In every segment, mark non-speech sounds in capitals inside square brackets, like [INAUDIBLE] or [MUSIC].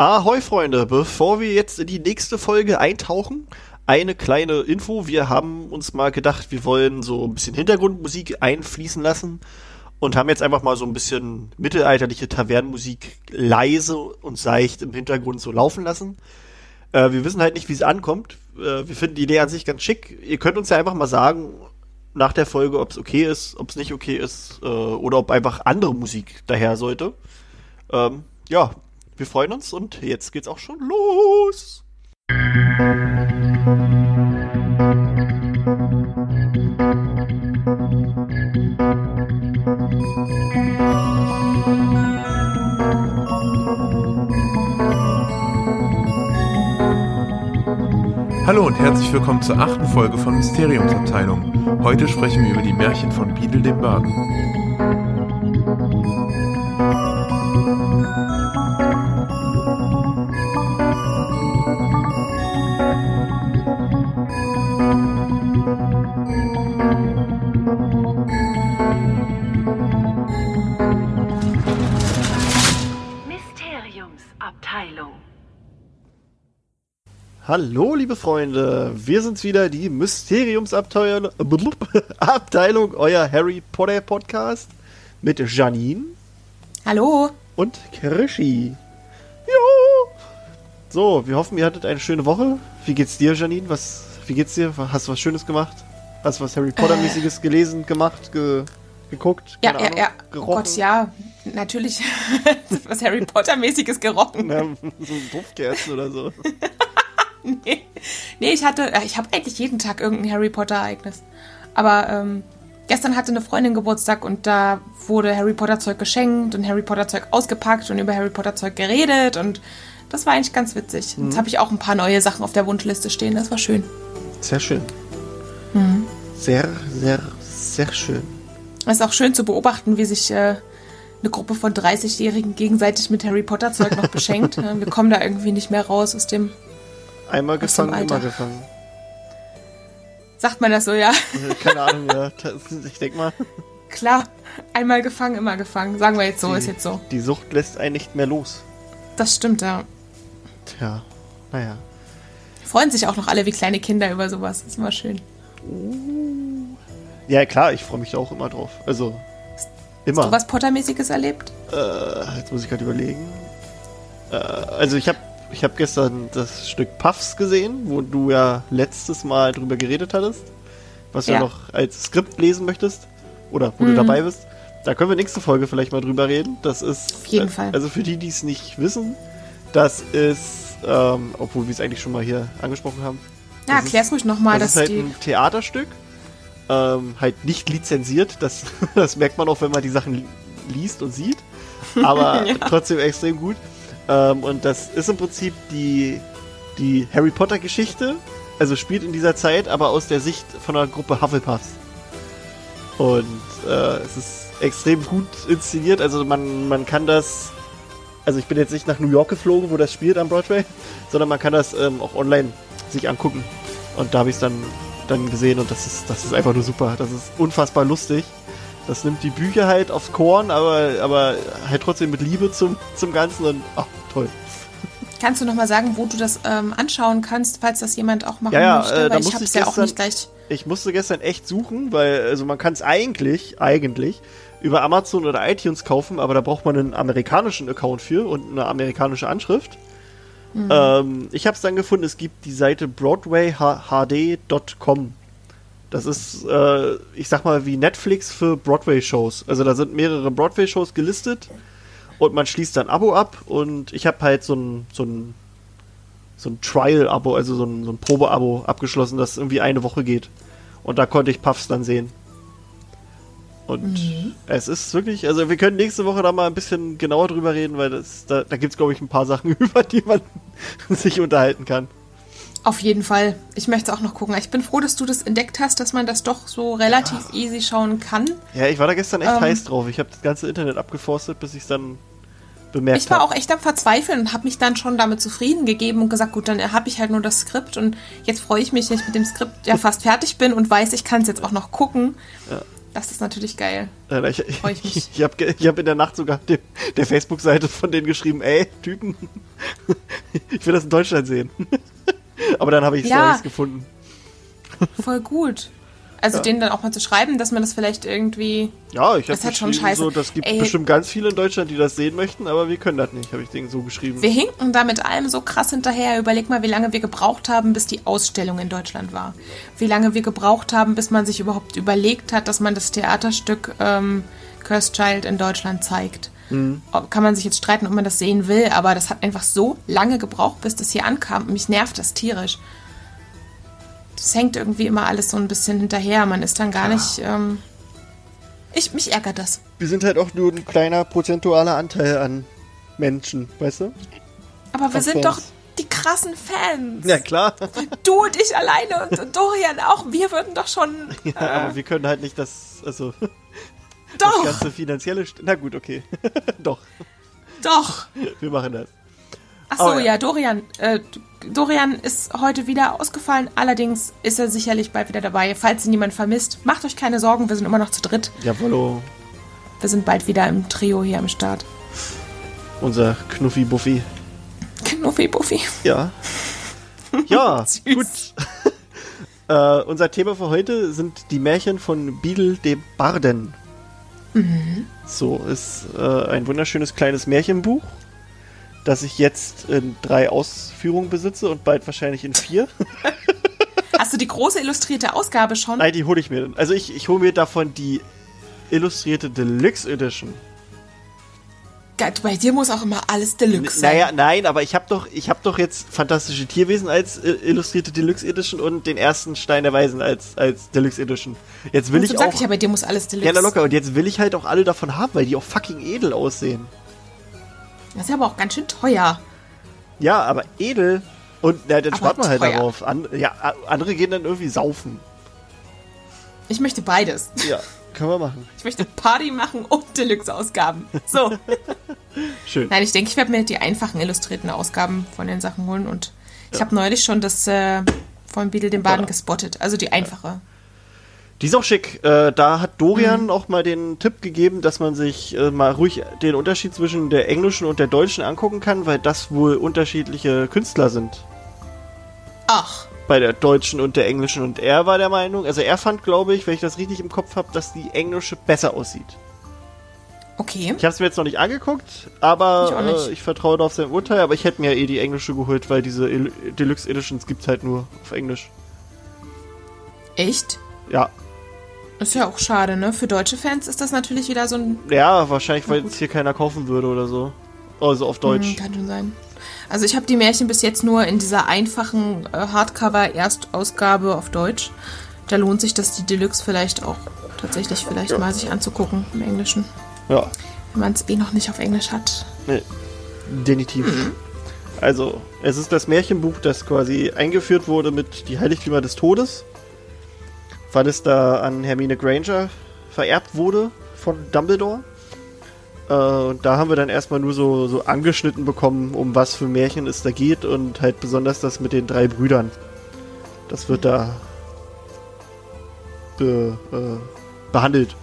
Ahoi Freunde, bevor wir jetzt in die nächste Folge eintauchen, eine kleine Info. Wir haben uns mal gedacht, wir wollen so ein bisschen Hintergrundmusik einfließen lassen und haben jetzt einfach mal so ein bisschen mittelalterliche Tavernenmusik leise und seicht im Hintergrund so laufen lassen. Äh, wir wissen halt nicht, wie es ankommt. Äh, wir finden die Idee an sich ganz schick. Ihr könnt uns ja einfach mal sagen nach der Folge, ob es okay ist, ob es nicht okay ist äh, oder ob einfach andere Musik daher sollte. Ähm, ja, wir freuen uns und jetzt geht's auch schon los. Hallo und herzlich willkommen zur achten Folge von Mysteriumsabteilung. Heute sprechen wir über die Märchen von Biedel dem Baden. Hallo, liebe Freunde, wir sind's wieder, die Mysteriumsabteilung, [LAUGHS] Abteilung, euer Harry Potter Podcast mit Janine Hallo. und Krischi. Jo! So, wir hoffen, ihr hattet eine schöne Woche. Wie geht's dir, Janine? Was, wie geht's dir? Hast du was Schönes gemacht? Hast du was Harry Potter-mäßiges gelesen, gemacht, ge, geguckt? Ja, ja, Ahnung, ja. Oh Gerochen? Gott, ja. Natürlich [LAUGHS] was Harry Potter-mäßiges gerochen. Ja, [LAUGHS] so Duftkerzen oder so. [LAUGHS] Nee. nee, ich hatte, äh, ich habe eigentlich jeden Tag irgendein Harry Potter-Ereignis. Aber ähm, gestern hatte eine Freundin Geburtstag und da wurde Harry Potter-Zeug geschenkt und Harry Potter-Zeug ausgepackt und über Harry Potter-Zeug geredet und das war eigentlich ganz witzig. Mhm. Jetzt habe ich auch ein paar neue Sachen auf der Wunschliste stehen, das war schön. Sehr schön. Mhm. Sehr, sehr, sehr schön. Es ist auch schön zu beobachten, wie sich äh, eine Gruppe von 30-Jährigen gegenseitig mit Harry Potter-Zeug noch beschenkt. [LAUGHS] Wir kommen da irgendwie nicht mehr raus aus dem. Einmal gefangen, immer gefangen. Sagt man das so, ja? Äh, Keine Ahnung, ja. Ich denke mal, Klar, einmal gefangen, immer gefangen. Sagen wir jetzt so, die, ist jetzt so. die Sucht lässt einen nicht mehr los. Das stimmt, ja. Tja, naja. Freuen sich auch noch alle wie kleine Kinder über sowas. Das ist immer schön. Ja, klar, ich freue mich da auch immer drauf. Also, immer. Hast du was Pottermäßiges erlebt? Äh, jetzt muss ich gerade überlegen. Äh, also ich habe ich hab gestern das Stück Puffs gesehen, wo du ja letztes Mal drüber geredet hattest, was du ja Ja. noch als Skript lesen möchtest oder wo du Mhm. dabei bist. Da können wir nächste Folge vielleicht mal drüber reden. Das ist Auf jeden äh, Fall. Also für die, die es nicht wissen, das ist, ähm, obwohl wir es eigentlich schon mal hier angesprochen haben. Ja, Das erklär's ruhig nochmal, das dass ist halt ein Theaterstück. Ähm, halt nicht lizenziert. Das, [LAUGHS] das merkt man auch, wenn man die Sachen li- liest und sieht. Aber [LAUGHS] Ja. trotzdem extrem gut. Ähm, und das ist im Prinzip die, die Harry Potter Geschichte. Also spielt in dieser Zeit, aber aus der Sicht von einer Gruppe Hufflepuffs. Und äh, es ist extrem gut inszeniert. Also man, man kann das. Also ich bin jetzt nicht nach New York geflogen, wo das spielt am Broadway, [LAUGHS] sondern man kann das ähm, auch online sich angucken. Und da habe ich es dann, dann gesehen und das ist, das ist einfach nur super. Das ist unfassbar lustig. Das nimmt die Bücher halt aufs Korn, aber, aber halt trotzdem mit Liebe zum, zum Ganzen und ach, toll. Kannst du nochmal sagen, wo du das ähm, anschauen kannst, falls das jemand auch machen Ja, ja, möchte? äh, Weil ich musste hab's ja auch gestern- nicht gleich. Ich musste gestern echt suchen, weil also man kann es eigentlich, eigentlich über Amazon oder iTunes kaufen, aber da braucht man einen amerikanischen Account für und eine amerikanische Anschrift. Ähm, ich habe es dann gefunden, es gibt die Seite broadwayhd.com. Das ist, äh, ich sag mal, wie Netflix für Broadway-Shows. Also da sind mehrere Broadway-Shows gelistet und man schließt dann ein Abo ab und ich habe halt so ein, so ein, so ein Trial-Abo, also so ein, so ein Probe-Abo abgeschlossen, das irgendwie eine Woche geht. Und da konnte ich Puffs dann sehen. Und es ist wirklich, also wir können nächste Woche da mal ein bisschen genauer drüber reden, weil das, da, da gibt es, glaube ich, ein paar Sachen, [LAUGHS] über die man [LAUGHS] sich unterhalten kann. Auf jeden Fall. Ich möchte auch noch gucken. Ich bin froh, dass du das entdeckt hast, dass man das doch so relativ easy schauen kann. Ja, ich war da gestern echt Ähm. heiß drauf. Ich habe das ganze Internet abgeforstet, bis ich es dann bemerkt Ich war habe. auch echt am Verzweifeln und habe mich dann schon damit zufrieden gegeben und gesagt, gut, dann habe ich halt nur das Skript und jetzt freue ich mich, dass ich mit dem Skript ja [LAUGHS] fast fertig bin und weiß, ich kann es jetzt auch noch gucken. Ja. Das ist natürlich geil. Ich, ich mich. [LAUGHS] ich habe hab in der Nacht sogar dem, der Facebook-Seite von denen geschrieben, ey, Typen, [LAUGHS] ich will das in Deutschland sehen. Aber dann habe ich es Ja. nichts gefunden. Voll gut. Also Ja. denen dann auch mal zu schreiben, dass man das vielleicht irgendwie. Ja, ich habe schon scheiße. so, das gibt Ey. bestimmt ganz viele in Deutschland, die das sehen möchten, aber wir können das nicht, habe ich denen so geschrieben. Wir hinken da mit allem so krass hinterher. Überleg mal, wie lange wir gebraucht haben, bis die Ausstellung in Deutschland war. Wie lange wir gebraucht haben, bis man sich überhaupt überlegt hat, dass man das Theaterstück ähm, Cursed Child in Deutschland zeigt. Ob- Kann man sich jetzt streiten, ob man das sehen will, aber das hat einfach so lange gebraucht, bis das hier ankam. Mich nervt das tierisch. Das hängt irgendwie immer alles so ein bisschen hinterher. Man ist dann gar nicht. Ähm, ich, mich ärgert das. Wir sind halt auch nur ein kleiner prozentualer Anteil an Menschen, weißt du? Aber wir sind doch die krassen Fans. Ja, klar. [LAUGHS] Du und ich alleine und, und Dorian auch. Wir würden doch schon. Ja, aber wir können halt nicht das, also, das Doch, ganze finanzielle. St Na gut, okay. [LAUGHS] Doch, doch. wir machen das. Ach so, Oh, ja. ja, Dorian. Äh, Dorian ist heute wieder ausgefallen. Allerdings ist er sicherlich bald wieder dabei. Falls ihn jemand vermisst, macht euch keine Sorgen. Wir sind immer noch zu dritt. Jawollo, Wir sind bald wieder im Trio hier am Start. unser Knuffi Buffy. Knuffi Buffy. Ja. [LAUGHS] Ja, gut. [LAUGHS] äh, unser Thema für heute sind die Märchen von Biedel dem Barden. So, ist äh, ein wunderschönes kleines Märchenbuch, das ich jetzt in drei Ausführungen besitze und bald wahrscheinlich in vier. [LAUGHS] Hast du die große illustrierte Ausgabe schon? Nein, die hole ich mir. Also ich, ich hole mir davon die illustrierte Deluxe Edition. Bei dir muss auch immer alles Deluxe sein. Naja, nein, aber ich habe doch, ich habe doch jetzt Fantastische Tierwesen als äh, illustrierte Deluxe Edition und den ersten Stein der Weisen als, als Deluxe Edition. Jetzt will Und ich so sag auch. ich ja, bei dir muss alles Deluxe. ja, locker. Und jetzt will ich halt auch alle davon haben, weil die auch fucking edel aussehen. Das ist ja aber auch ganz schön teuer. Ja, aber edel. Und na, dann Aber spart man halt teuer. darauf. An, ja, andere gehen dann irgendwie saufen. Ich möchte beides. Ja, [LAUGHS] können wir machen. Ich möchte Party machen und Deluxe-Ausgaben. So. [LAUGHS] Schön. Nein, ich denke, ich werde mir die einfachen illustrierten Ausgaben von den Sachen holen und ich habe neulich schon das äh, von Beetle den Baden Ja. gespottet. Also die einfache. Die ist auch schick. Äh, da hat Dorian Mhm. auch mal den Tipp gegeben, dass man sich äh, mal ruhig den Unterschied zwischen der englischen und der deutschen angucken kann, weil das wohl unterschiedliche Künstler sind. Ach, Bei der deutschen und der englischen. Und er war der Meinung, also er fand, glaube ich, wenn ich das richtig im Kopf habe, dass die englische besser aussieht. okay. Ich habe es mir jetzt noch nicht angeguckt, Ich aber nicht. äh, ich vertraue da auf sein Urteil. Aber ich hätte mir eh die englische geholt, weil diese Il Deluxe Editions gibt's halt nur auf Englisch. Echt? Ja, Ist ja auch schade, ne? Für deutsche Fans ist das natürlich wieder so ein. ja, wahrscheinlich, weil es hier keiner kaufen würde oder so. Also auf Deutsch. Hm, kann schon sein. Also ich habe die Märchen bis jetzt nur in dieser einfachen äh, Hardcover-Erstausgabe auf Deutsch. Da lohnt sich das die Deluxe vielleicht auch tatsächlich vielleicht Ja. mal sich anzugucken im Englischen. Ja, Wenn man es eh noch nicht auf Englisch hat. nee, definitiv. Also, es ist das Märchenbuch, das quasi eingeführt wurde mit Die Heiligtümer des Todes, weil es da an Hermine Granger vererbt wurde von Dumbledore. Äh, und da haben wir dann erstmal nur so, so angeschnitten bekommen, um was für Märchen es da geht und halt besonders das mit den drei Brüdern. Das wird da be, äh, behandelt.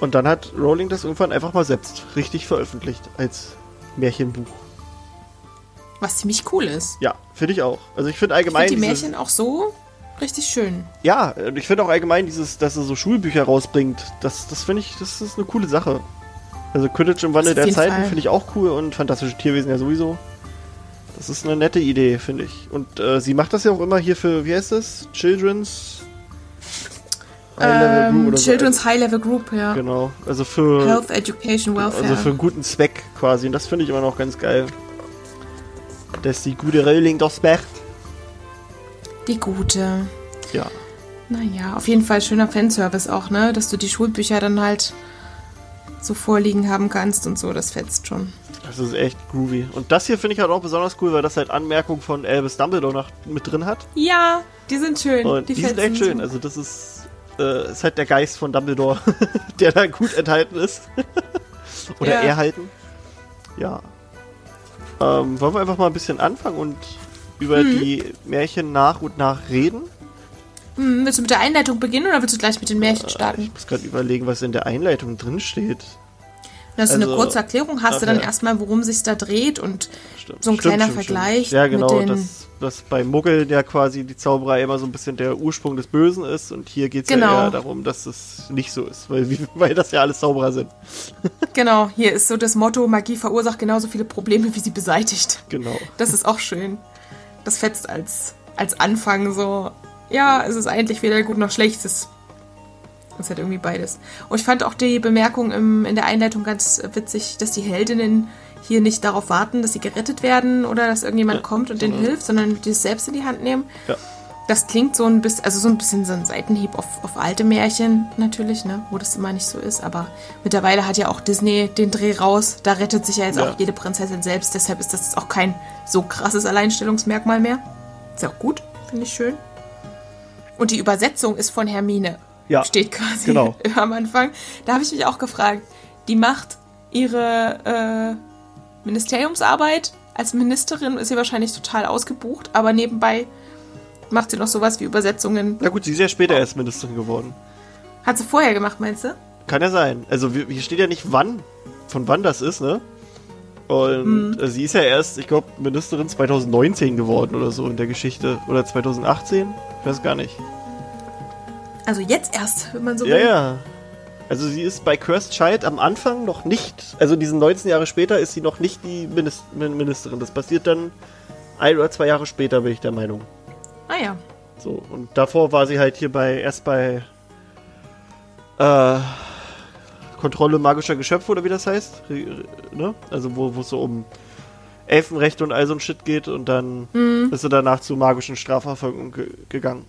Und dann hat Rowling das irgendwann einfach mal selbst richtig veröffentlicht als Märchenbuch. Was ziemlich cool ist. Ja, finde ich auch. Also ich finde Ich allgemein. finde die dieses- Märchen auch so richtig schön. Ja, und ich finde auch allgemein dieses, dass er so Schulbücher rausbringt, das, das finde ich, das ist eine coole Sache. Also Quidditch im Wandel der Zeiten finde ich auch cool und fantastische Tierwesen ja sowieso. Das ist eine nette Idee, finde ich. Und äh, sie macht das ja auch immer hier für, wie heißt das? Children's High-Level Group Ähm, oder so. Children's High Level Group, ja. Genau, also für, Health, Education, Welfare. also für einen guten Zweck quasi. Und das finde ich immer noch ganz geil. Dass die gute Rowling das macht. die gute. Ja. Naja, auf jeden Fall schöner Fanservice auch, ne? Dass du die Schulbücher dann halt so vorliegen haben kannst und so, das fetzt schon. Das ist echt groovy. Und das hier finde ich halt auch besonders cool, weil das halt Anmerkungen von Elvis Dumbledore noch mit drin hat. Ja, die sind schön. Und die, sind fetzen echt schön. so. Also das ist, äh, ist halt der Geist von Dumbledore, [LAUGHS] der da gut enthalten ist. [LAUGHS] Oder Ja. erhalten. Ja. Ähm, wollen wir einfach mal ein bisschen anfangen und über Mhm. die Märchen nach und nach reden? Hm, willst du mit der Einleitung beginnen oder willst du gleich mit den Märchen Ich starten? muss gerade überlegen, was in der Einleitung drin steht. Dass du Also, eine kurze Erklärung hast, du dann ja. erstmal, worum sich da dreht und Stimmt, so ein stimmt, kleiner stimmt, Vergleich. Ja, genau, mit den. dass, dass bei Muggeln ja quasi die Zauberei immer so ein bisschen der Ursprung des Bösen ist und hier geht es Genau. ja eher darum, dass es nicht so ist, weil, [LAUGHS] weil das ja alles Zauberer sind. [LAUGHS] Genau, hier ist so das Motto: Magie verursacht genauso viele Probleme, wie sie beseitigt. Genau. Das ist auch schön. Das fetzt als, als Anfang so. Ja, es ist eigentlich weder gut noch schlecht. Es ist, halt irgendwie beides. Und ich fand auch die Bemerkung im, in der Einleitung ganz witzig, dass die Heldinnen hier nicht darauf warten, dass sie gerettet werden oder dass irgendjemand Ja, kommt und denen hilft, sondern die es selbst in die Hand nehmen. Ja. Das klingt so ein bisschen, also so ein bisschen so ein Seitenhieb auf, auf alte Märchen natürlich, ne, wo das immer nicht so ist. Aber mittlerweile hat ja auch Disney den Dreh raus. Da rettet sich ja jetzt Ja. auch jede Prinzessin selbst. Deshalb ist das auch kein so krasses Alleinstellungsmerkmal mehr. Ist ja auch gut, finde ich schön. Und die Übersetzung ist von Hermine. Ja, Steht quasi genau. [LAUGHS] am Anfang. Da habe ich mich auch gefragt. Die macht ihre äh, Ministeriumsarbeit. Als Ministerin ist sie wahrscheinlich total ausgebucht, aber nebenbei macht sie noch sowas wie Übersetzungen. Na gut, sie ist ja später erst Ministerin geworden. Hat sie vorher gemacht, meinst du? Kann ja sein. Also hier steht ja nicht wann, von wann das ist, ne? Und äh, sie ist ja erst, ich glaube, Ministerin 2019 geworden oder so in der Geschichte. Oder 2018? Ich weiß gar nicht. Also jetzt erst, wenn man so Ja, will. ja. Also sie ist bei Cursed Child am Anfang noch nicht, also diesen 19 Jahre später ist sie noch nicht die Minis- Min- Ministerin. Das passiert dann ein oder zwei Jahre später, bin ich der Meinung. Ah ja. So, und davor war sie halt hier bei, erst bei äh, Kontrolle magischer Geschöpfe oder wie das heißt. Ne? Also wo es so um Elfenrechte und all so ein Shit geht und dann ist sie danach zu magischen Strafverfolgung ge gegangen.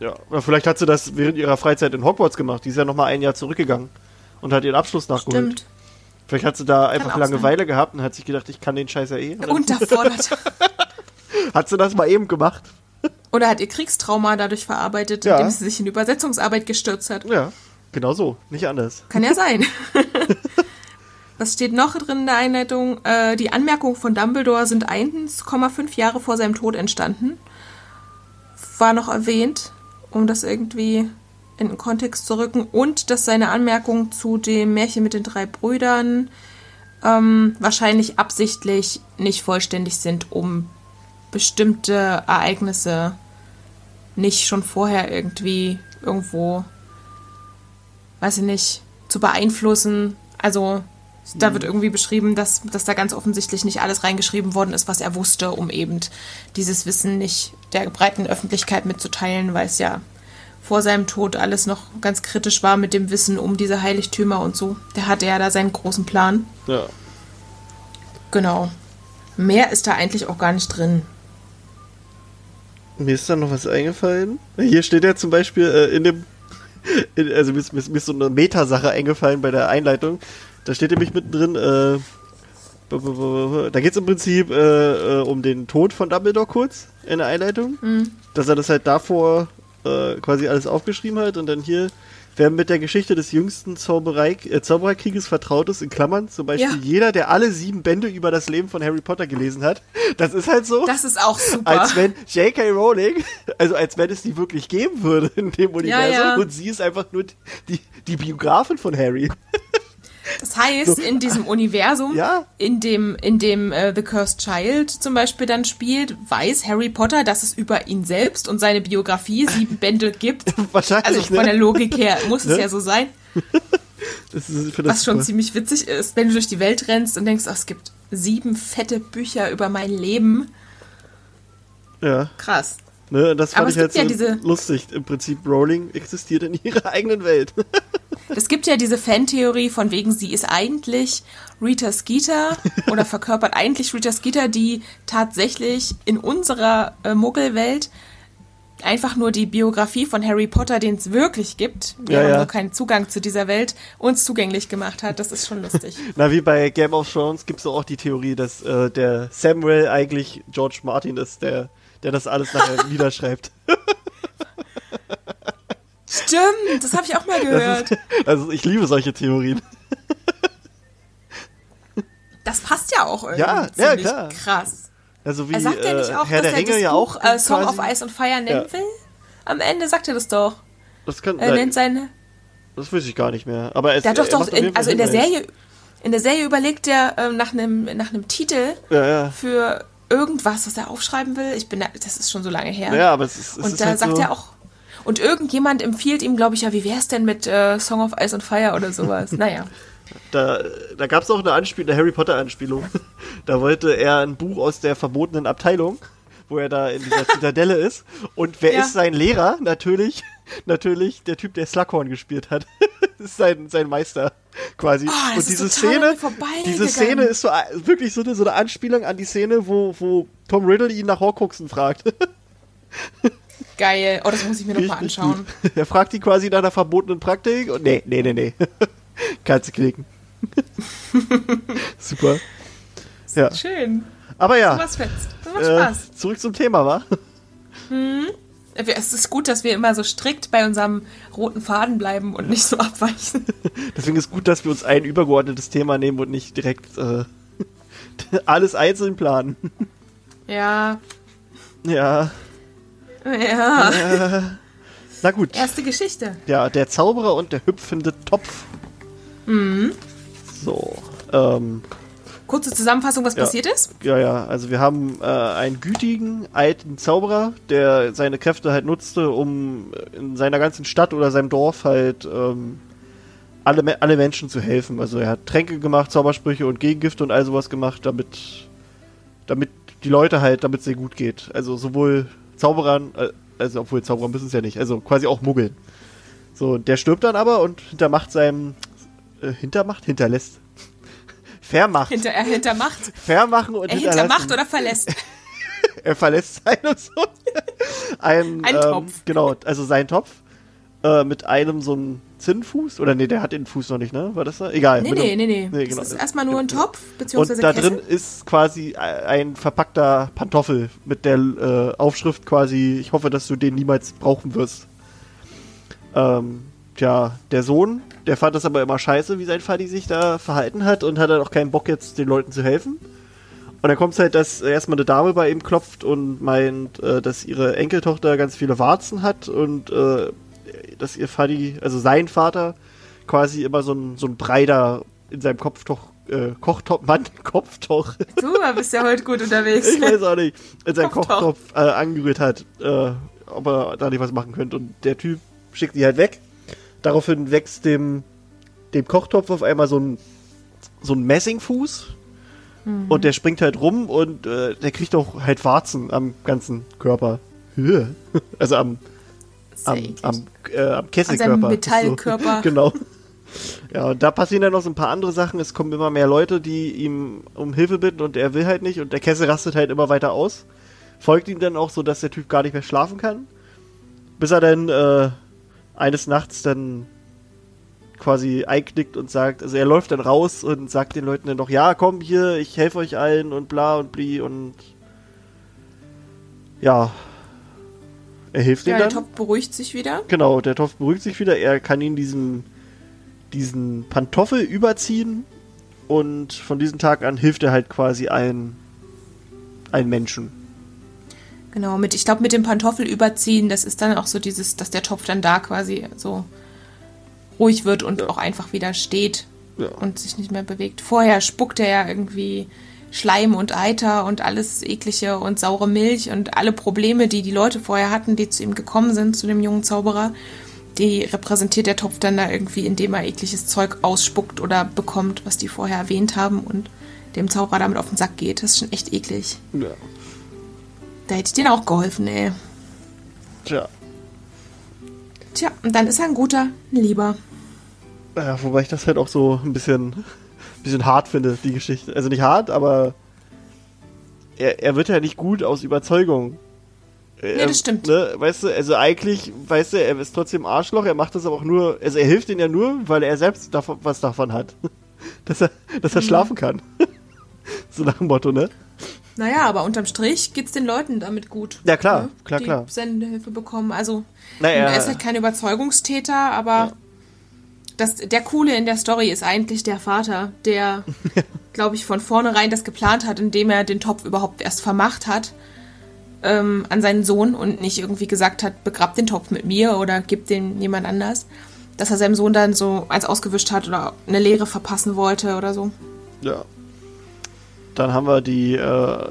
Ja, oder vielleicht hat sie das während ihrer Freizeit in Hogwarts gemacht. Die ist ja nochmal ein Jahr zurückgegangen und hat ihren Abschluss nachgeholt. Stimmt. Vielleicht hat sie da einfach Langeweile gehabt und hat sich gedacht, ich kann den Scheiß ja eh. Unterfordert. [LAUGHS] hat sie das mal eben gemacht. Oder hat ihr Kriegstrauma dadurch verarbeitet, Ja. indem sie sich in Übersetzungsarbeit gestürzt hat. Ja, genau so, nicht anders. Kann ja sein. [LAUGHS] Was steht noch drin in der Einleitung? Äh, die Anmerkungen von Dumbledore sind 1,5 Jahre vor seinem Tod entstanden. War noch erwähnt, um das irgendwie in den Kontext zu rücken. Und dass seine Anmerkungen zu dem Märchen mit den drei Brüdern ähm, wahrscheinlich absichtlich nicht vollständig sind, um bestimmte Ereignisse nicht schon vorher irgendwie irgendwo weiß ich nicht, zu beeinflussen. Also da wird irgendwie beschrieben, dass, dass da ganz offensichtlich nicht alles reingeschrieben worden ist, was er wusste, um eben dieses Wissen nicht der breiten Öffentlichkeit mitzuteilen, weil es ja vor seinem Tod alles noch ganz kritisch war mit dem Wissen um diese Heiligtümer und so. Der hatte ja da seinen großen Plan. Ja. Genau. Mehr ist da eigentlich auch gar nicht drin. Mir ist da noch was eingefallen. Hier steht ja zum Beispiel äh, in dem. Also mir ist, mir, ist, mir ist so eine Metasache eingefallen bei der Einleitung. Da steht nämlich mittendrin, äh, da geht es im Prinzip äh, äh, um den Tod von Dumbledore kurz in der Einleitung. Dass er das halt davor äh, quasi alles aufgeschrieben hat und dann hier, wer mit der Geschichte des jüngsten Zauberei, äh, Zaubererkrieges vertraut ist, in Klammern, zum Beispiel Ja. jeder, der alle sieben Bände über das Leben von Harry Potter gelesen hat. Das ist halt so Das ist auch super. als wenn J.K. Rowling, also als wenn es die wirklich geben würde in dem Universum ja. und sie ist einfach nur die, die Biografin von Harry. Das heißt, in diesem Universum, Ja. in dem, in dem äh, The Cursed Child zum Beispiel dann spielt, weiß Harry Potter, dass es über ihn selbst und seine Biografie sieben [LAUGHS] Bände gibt. Wahrscheinlich, Also von der ne? Logik her muss es Ne? ja so sein. [LAUGHS] Das ist, das Was schon super. ziemlich witzig ist, wenn du durch die Welt rennst und denkst, oh, es gibt sieben fette Bücher über mein Leben. Ja, Krass. ne, das Aber fand es ich halt so ja lustig. Im Prinzip, Rowling existiert in ihrer eigenen Welt. [LAUGHS] Es gibt ja diese Fantheorie von wegen, sie ist eigentlich Rita Skeeter oder verkörpert eigentlich Rita Skeeter, die tatsächlich in unserer äh, Muggelwelt einfach nur die Biografie von Harry Potter, den es wirklich gibt, wir Ja, haben ja. nur keinen Zugang zu dieser Welt, uns zugänglich gemacht hat. Das ist schon lustig. [LAUGHS] Na, wie bei Game of Thrones gibt es auch die Theorie, dass äh, der Samuel eigentlich George Martin ist, der, der das alles nachher [LAUGHS] niederschreibt. [LAUGHS] Stimmt, das habe ich auch mal gehört. Ist, also ich liebe solche Theorien. Das passt ja auch irgendwie Ja, ja, klar. krass. Also wie Er sagt ja nicht äh, auch, Herr dass der er das ja Buch auch äh, Song of Ice and Fire nennen Ja. will? Am Ende sagt er das doch. Das kann Er nennt seine Das weiß ich gar nicht mehr. Aber es, Der hat doch doch, in, also in der. Serie, in der Serie überlegt er ähm, nach einem nach einem Titel Ja, ja. für irgendwas, was er aufschreiben will. Ich bin, da, das ist schon so lange her. Ja, aber es ist, es und ist da halt sagt so, er auch. Und irgendjemand empfiehlt ihm, glaube ich, ja, wie wär's denn mit äh, Song of Ice and Fire oder sowas. [LAUGHS] naja. Da, da gab es auch eine Anspielung, eine Harry Potter Anspielung. [LAUGHS] Da wollte er ein Buch aus der verbotenen Abteilung, wo er da in dieser [LAUGHS] Zitadelle ist. Und wer Ja. ist sein Lehrer? Natürlich, natürlich der Typ, der Slughorn gespielt hat. das ist sein, sein Meister quasi. Oh, Und diese Szene, diese Szene ist so äh, wirklich so eine, so eine Anspielung an die Szene, wo, wo Tom Riddle ihn nach Horcruxen fragt. Geil. Oh, das muss ich mir nochmal anschauen. [LAUGHS] Er fragt die quasi nach einer verbotenen Praktik und nee, nee, nee, nee. [LAUGHS] Kannst du knicken. [LAUGHS] Super. Ja. Schön. Aber ja, Was fetzt. Das macht äh, Spaß. zurück zum Thema, wa? Es ist gut, dass wir immer so strikt bei unserem roten Faden bleiben und nicht so abweichen. Deswegen ist gut, dass wir uns ein übergeordnetes Thema nehmen und nicht direkt äh, alles einzeln planen. Ja. Ja, Ja. na gut. Erste Geschichte. Ja, der Zauberer und der hüpfende Topf. Mhm. So, ähm, Kurze Zusammenfassung, was Ja. passiert ist. Ja, ja, also wir haben äh, einen gütigen alten Zauberer, der seine Kräfte halt nutzte, um in seiner ganzen Stadt oder seinem Dorf halt ähm, alle, alle Menschen zu helfen. Also er hat Tränke gemacht, Zaubersprüche und Gegengifte und all sowas gemacht, damit, damit die Leute halt, damit es ihr gut geht. Also sowohl Zauberern, äh, also obwohl Zauberer müssen es ja nicht, also quasi auch Muggeln. So, der stirbt dann aber und hintermacht seinem, äh, hintermacht, hinterlässt. [LAUGHS] Vermacht. Hinter, er hintermacht. Vermachen und Er hinterlassen. hintermacht oder verlässt. [LAUGHS] Er verlässt seinen Sohn. [LAUGHS] Ein, Ein ähm, Topf. Genau, also sein Topf. Äh, mit einem so einem Zinnfuß. Oder nee, der hat den Fuß noch nicht, ne? War das da? Egal. Nee, nee, einem- nee, nee. Nee, Das genau. ist erstmal nur ein Topf, Und beziehungsweise da Kessel. drin ist quasi ein verpackter Pantoffel mit der äh, Aufschrift quasi, ich hoffe, dass du den niemals brauchen wirst. Ähm, tja, der Sohn, der fand das aber immer scheiße, wie sein Vati sich da verhalten hat und hat dann auch keinen Bock jetzt den Leuten zu helfen. Und dann kommt es halt, dass erstmal eine Dame bei ihm klopft und meint, äh, dass ihre Enkeltochter ganz viele Warzen hat und äh, dass ihr Vati, also sein Vater, quasi immer so ein, so ein Brei da in seinem Kopftoch, äh, Kochtopf, Mann, [LAUGHS] Kopftoch, Du bist ja heute gut unterwegs. ich weiß auch nicht, in seinem Kochtopf. Kochtopf äh, angerührt hat, äh, ob er da nicht was machen könnte. Und der Typ schickt die halt weg. Daraufhin wächst dem, dem Kochtopf auf einmal so ein, so ein Messingfuß. Und der springt halt rum und äh, der kriegt auch halt Warzen am ganzen Körper. [LAUGHS] Also am, am, am, äh, am Kesselkörper. seinem [LAUGHS] Metallkörper. So, [LAUGHS] genau. Ja, und da passieren dann noch so ein paar andere Sachen. Es kommen immer mehr Leute, die ihm um Hilfe bitten und er will halt nicht. Und der Kessel rastet halt immer weiter aus. Folgt ihm dann auch so, dass der Typ gar nicht mehr schlafen kann. Bis er dann äh, eines Nachts dann quasi einknickt und sagt, also er läuft dann raus und sagt den Leuten dann noch, ja, komm hier, ich helfe euch allen und bla und bli und ja, er hilft Ja, der dann. Topf beruhigt sich wieder. Genau, der Topf beruhigt sich wieder. Er kann ihn diesen, diesen Pantoffel überziehen und von diesem Tag an hilft er halt quasi allen, allen Menschen. Genau, mit, ich glaube, mit dem Pantoffel überziehen, das ist dann auch so dieses, dass der Topf dann da quasi so ruhig wird und auch einfach wieder steht Ja. und sich nicht mehr bewegt. Vorher spuckt er ja irgendwie Schleim und Eiter und alles eklige und saure Milch und alle Probleme, die die Leute vorher hatten, die zu ihm gekommen sind, zu dem jungen Zauberer, die repräsentiert der Topf dann da irgendwie, indem er ekliges Zeug ausspuckt oder bekommt, was die vorher erwähnt haben und dem Zauberer damit auf den Sack geht. Das ist schon echt eklig. Ja. Da hätte ich denen auch geholfen, ey. Tja. Tja, und dann ist er ein guter, ein lieber. Ja, wobei ich das halt auch so ein bisschen, bisschen hart finde, die Geschichte. Also nicht hart, aber er, er wird ja nicht gut aus Überzeugung. Nee, das stimmt. Ne, weißt du, also eigentlich, weißt du, er ist trotzdem Arschloch, er macht das aber auch nur, also er hilft ihnen ja nur, weil er selbst davon, was davon hat. [LAUGHS] Dass er, dass er Mhm. schlafen kann. [LAUGHS] so nach dem Motto, ne? Naja, aber unterm Strich geht's den Leuten damit gut. Ja, klar, ne? klar, die klar. Sendehilfe bekommen. Also, Naja. er ist halt kein Überzeugungstäter, aber das, der Coole in der Story ist eigentlich der Vater, der, [LAUGHS] glaube ich, von vornherein das geplant hat, indem er den Topf überhaupt erst vermacht hat ähm, an seinen Sohn und nicht irgendwie gesagt hat, begrab den Topf mit mir oder gib den jemand anders. dass er seinem Sohn dann so eins ausgewischt hat oder eine Lehre verpassen wollte oder so. Ja. Dann haben wir die, äh,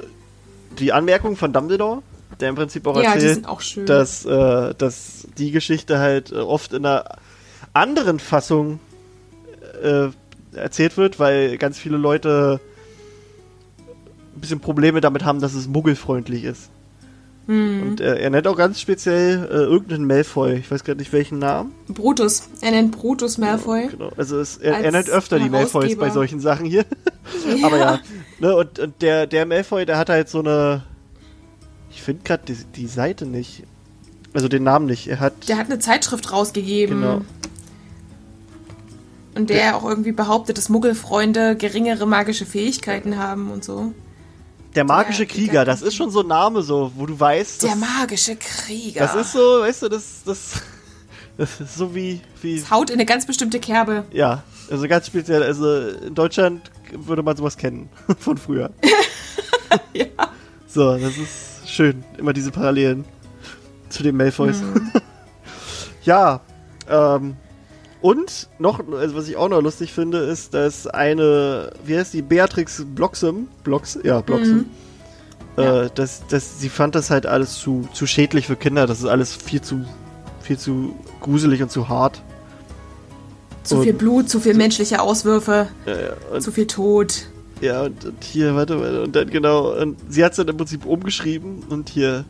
die Anmerkung von Dumbledore, der im Prinzip auch Ja, die erzählt, sind auch schön. dass, äh, dass die Geschichte halt äh, oft in einer anderen Fassung äh, erzählt wird, weil ganz viele Leute ein bisschen Probleme damit haben, dass es muggelfreundlich ist. Hm. Und äh, er nennt auch ganz speziell äh, irgendeinen Malfoy. Ich weiß gerade nicht welchen Namen. Brutus. Er nennt Brutus Malfoy. Genau. Also es, er, er nennt öfter die Malfoys bei solchen Sachen hier. [LAUGHS] Aber ja. Ne, und, und der, der Malfoy, der hat halt so eine. Ich finde gerade die, die Seite nicht. Also den Namen nicht. Er hat. Der hat eine Zeitschrift rausgegeben. Genau. Und der auch irgendwie behauptet, dass Muggelfreunde geringere magische Fähigkeiten haben und so. Der magische der- Krieger, das ist schon so ein Name, so, wo du weißt. Der magische Krieger. das ist so, weißt du, das, das, [LAUGHS] das ist so wie, wie. Das haut in eine ganz bestimmte Kerbe. Ja, also ganz speziell. Also in Deutschland würde man sowas kennen [LAUGHS] von früher. [LAUGHS] ja. So, das ist schön. Immer diese Parallelen zu den Malfoys. ja, ähm, und noch, also was ich auch noch lustig finde, ist, dass eine, wie heißt die, Beatrix Bloxam, Blox, ja, Bloxam, äh, dass, dass sie fand das halt alles zu, zu schädlich für Kinder. Das ist alles viel zu, viel zu gruselig und zu hart. Zu Und- viel Blut, zu viel menschliche Auswürfe, Ja, ja, zu viel Tod. Ja, und, und hier, warte, warte, und dann genau, und sie hat es dann im Prinzip umgeschrieben und hier.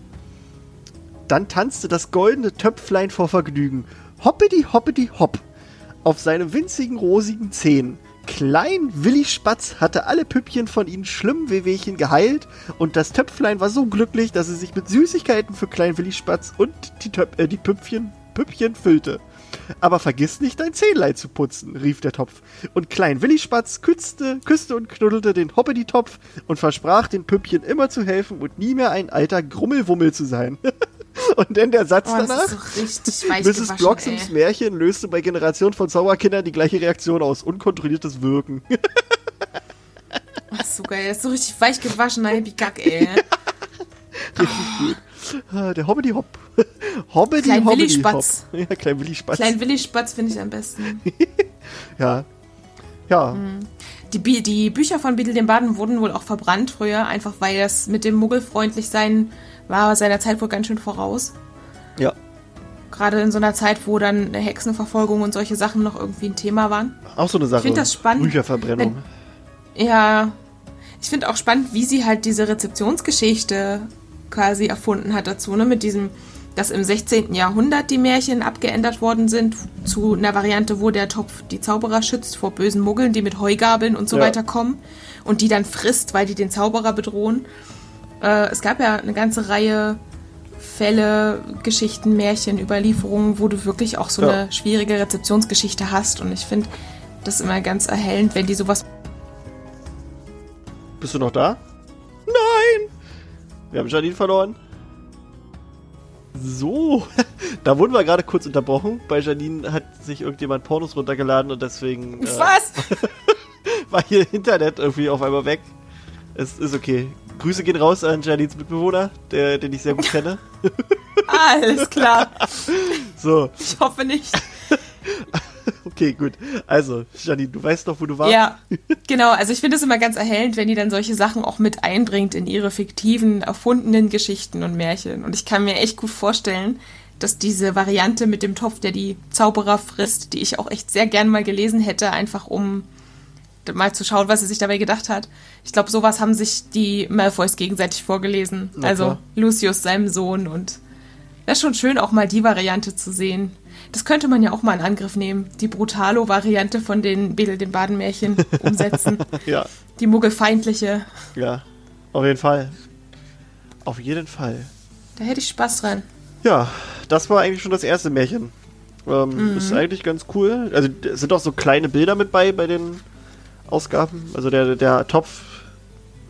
Dann tanzte das goldene Töpflein vor Vergnügen. Hoppidi, hoppidi, hopp. Auf seine winzigen, rosigen Zehen. Klein Willi Spatz hatte alle Püppchen von ihnen schlimmen Wehwehchen geheilt und das Töpflein war so glücklich, dass es sich mit Süßigkeiten für Klein Willi Spatz und die, Töp äh, die Püppchen, Püppchen füllte. Aber vergiss nicht, dein Zähnlein zu putzen, rief der Topf. Und Klein Willi Spatz küsste, küsste und knuddelte den Hoppedi-Topf und versprach den Püppchen immer zu helfen und nie mehr ein alter Grummelwummel zu sein. [LAUGHS] [LAUGHS] und dann der Satz Oh, das danach. ist so richtig Mrs. Bloxams ey. Märchen löste bei Generationen von Zauberkindern die gleiche Reaktion aus. Unkontrolliertes Wirken. [LAUGHS] Oh, ist so geil. Das ist so richtig weich gewaschen, Happy Gack, ey. [LAUGHS] Ah, der Hobbidi Hopp. Hobbidi Klein Willi Spatz. Hopp. Ja, Klein Willi Spatz. Klein Willi Spatz finde ich am besten. ja. Ja. Die, Bi die Bücher von Beadle den Baden wurden wohl auch verbrannt früher, einfach weil das mit dem Muggelfreundlichsein war seiner Zeit wohl ganz schön voraus. Ja. Gerade in so einer Zeit, wo dann eine Hexenverfolgung und solche Sachen noch irgendwie ein Thema waren. Auch so eine Sache. find das spannend, Bücherverbrennung. Ja, ich finde auch spannend, wie sie halt diese Rezeptionsgeschichte quasi erfunden hat dazu, ne? Mit diesem, dass im 16. Jahrhundert die Märchen abgeändert worden sind zu einer Variante, wo der Topf die Zauberer schützt vor bösen Muggeln, die mit Heugabeln und so Ja. weiter kommen und die dann frisst, weil die den Zauberer bedrohen. Äh, es gab ja eine ganze Reihe Fälle, Geschichten, Märchen, Überlieferungen, wo du wirklich auch so Ja. eine schwierige Rezeptionsgeschichte hast. Und ich finde das immer ganz erhellend, wenn die sowas Bist du noch da? Nein! Wir haben Janine verloren. So, [LAUGHS] da wurden wir gerade kurz unterbrochen. Bei Janine hat sich irgendjemand Pornos runtergeladen und deswegen äh, Was? [LAUGHS] war hier Internet irgendwie auf einmal weg. Es ist okay. Grüße gehen raus an Janines Mitbewohner, der, den ich sehr gut kenne. [LAUGHS] Alles klar. So, Ich hoffe nicht. [LAUGHS] okay, gut. Also, Janine, du weißt doch, wo du warst. Ja, [LAUGHS] genau. Also ich finde es immer ganz erhellend, wenn die dann solche Sachen auch mit einbringt in ihre fiktiven, erfundenen Geschichten und Märchen. Und ich kann mir echt gut vorstellen, dass diese Variante mit dem Topf, der die Zauberer frisst, die ich auch echt sehr gern mal gelesen hätte, einfach um mal zu schauen, was sie sich dabei gedacht hat. Ich glaube, sowas haben sich die Malfoys gegenseitig vorgelesen. Na also. Lucius seinem Sohn und das ist schon schön, auch mal die Variante zu sehen. Das könnte man ja auch mal in Angriff nehmen. Die Brutalo-Variante von den Bedel den Baden-Märchen [LAUGHS] umsetzen. Ja, die muggelfeindliche. ja. Auf jeden Fall. Auf jeden Fall. Da hätte ich Spaß dran. Ja, das war eigentlich schon das erste Märchen. Ähm, Ist eigentlich ganz cool. Also es sind auch so kleine Bilder mit bei bei den Ausgaben. Also der, der Topf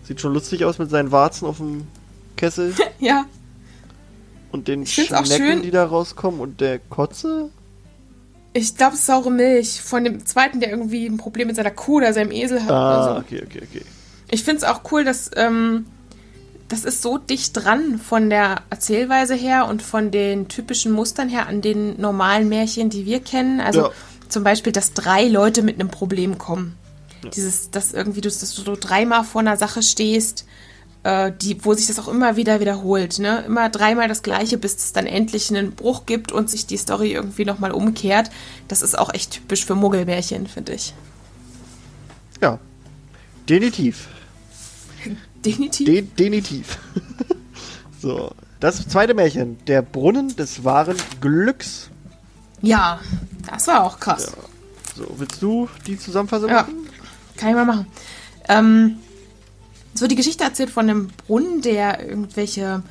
sieht schon lustig aus mit seinen Warzen auf dem Kessel [LAUGHS] Ja, und den Schnecken, die da rauskommen und der Kotze. ich glaube, saure Milch von dem zweiten, der irgendwie ein Problem mit seiner Kuh oder seinem Esel hat. Ah, oder so. okay, okay, okay. Ich finde es auch cool, dass, ähm, das ist so dicht dran von der Erzählweise her und von den typischen Mustern her an den normalen Märchen, die wir kennen. Also Ja. zum Beispiel, dass drei Leute mit einem Problem kommen. Dieses, dass irgendwie du, dass du so dreimal vor einer Sache stehst, äh, die, wo sich das auch immer wieder wiederholt. Ne? Immer dreimal das Gleiche, bis es dann endlich einen Bruch gibt und sich die Story irgendwie nochmal umkehrt. Das ist auch echt typisch für Muggelmärchen, finde ich. Ja. Definitiv. [LAUGHS] Definitiv. De definitiv. [LAUGHS] so. Das zweite Märchen. Der Brunnen des wahren Glücks. ja, das war auch krass. So, willst du die Zusammenfassung Ja. machen? Kann ich mal machen. Ähm, es wird die Geschichte erzählt von einem Brunnen, der irgendwelche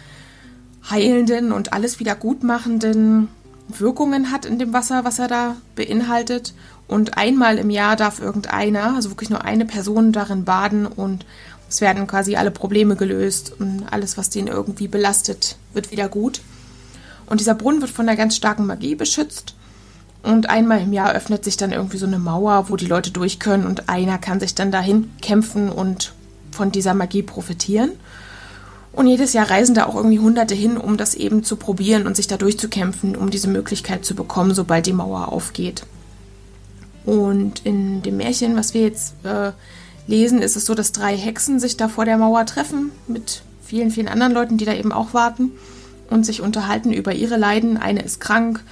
heilenden und alles wieder gutmachenden Wirkungen hat in dem Wasser, was er da beinhaltet. Und einmal im Jahr darf irgendeiner, also wirklich nur eine Person darin baden und es werden quasi alle Probleme gelöst und alles, was den irgendwie belastet, wird wieder gut. Und dieser Brunnen wird von einer ganz starken Magie beschützt. Und einmal im Jahr öffnet sich dann irgendwie so eine Mauer, wo die Leute durch können und einer kann sich dann dahin kämpfen und von dieser Magie profitieren. Und jedes Jahr reisen da auch irgendwie Hunderte hin, um das eben zu probieren und sich da durchzukämpfen, um diese Möglichkeit zu bekommen, sobald die Mauer aufgeht. Und in dem Märchen, was wir jetzt äh, lesen, ist es so, dass drei Hexen sich da vor der Mauer treffen mit vielen, vielen anderen Leuten, die da eben auch warten und sich unterhalten über ihre Leiden. Eine ist krank,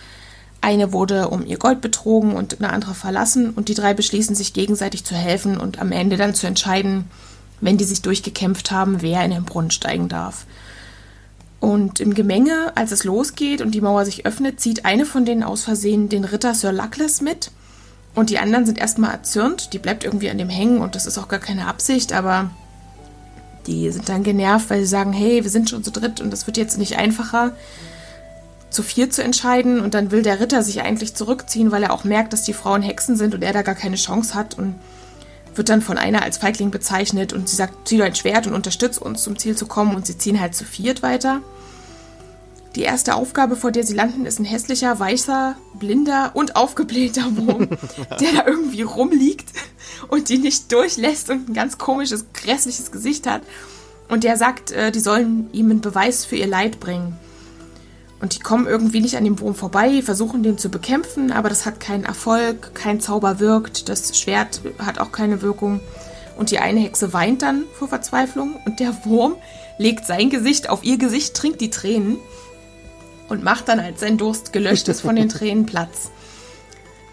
eine wurde um ihr Gold betrogen und eine andere verlassen und die drei beschließen sich gegenseitig zu helfen und am Ende dann zu entscheiden, wenn die sich durchgekämpft haben, wer in den Brunnen steigen darf. Und im Gemenge, als es losgeht und die Mauer sich öffnet, zieht eine von denen aus Versehen den Ritter Sir Luckless mit. Und die anderen sind erstmal erzürnt, die bleibt irgendwie an dem hängen und das ist auch gar keine Absicht, aber die sind dann genervt, weil sie sagen, hey, wir sind schon zu dritt und das wird jetzt nicht einfacher, zu vier zu entscheiden. Und dann will der Ritter sich eigentlich zurückziehen, weil er auch merkt, dass die Frauen Hexen sind und er da gar keine Chance hat und wird dann von einer als Feigling bezeichnet und sie sagt, zieh dein Schwert und unterstütz uns zum Ziel zu kommen und sie ziehen halt zu viert weiter. Die erste Aufgabe, vor der sie landen, ist ein hässlicher, weißer, blinder und aufgeblähter Wurm, [LAUGHS] der da irgendwie rumliegt und die nicht durchlässt und ein ganz komisches, grässliches Gesicht hat. Und der sagt, äh, die sollen ihm einen Beweis für ihr Leid bringen. Und die kommen irgendwie nicht an dem Wurm vorbei, versuchen den zu bekämpfen, aber das hat keinen Erfolg, kein Zauber wirkt, das Schwert hat auch keine Wirkung. Und die eine Hexe weint dann vor Verzweiflung und der Wurm legt sein Gesicht auf ihr Gesicht, trinkt die Tränen und macht dann, als sein Durst gelöscht ist, von den [LAUGHS] Tränen Platz.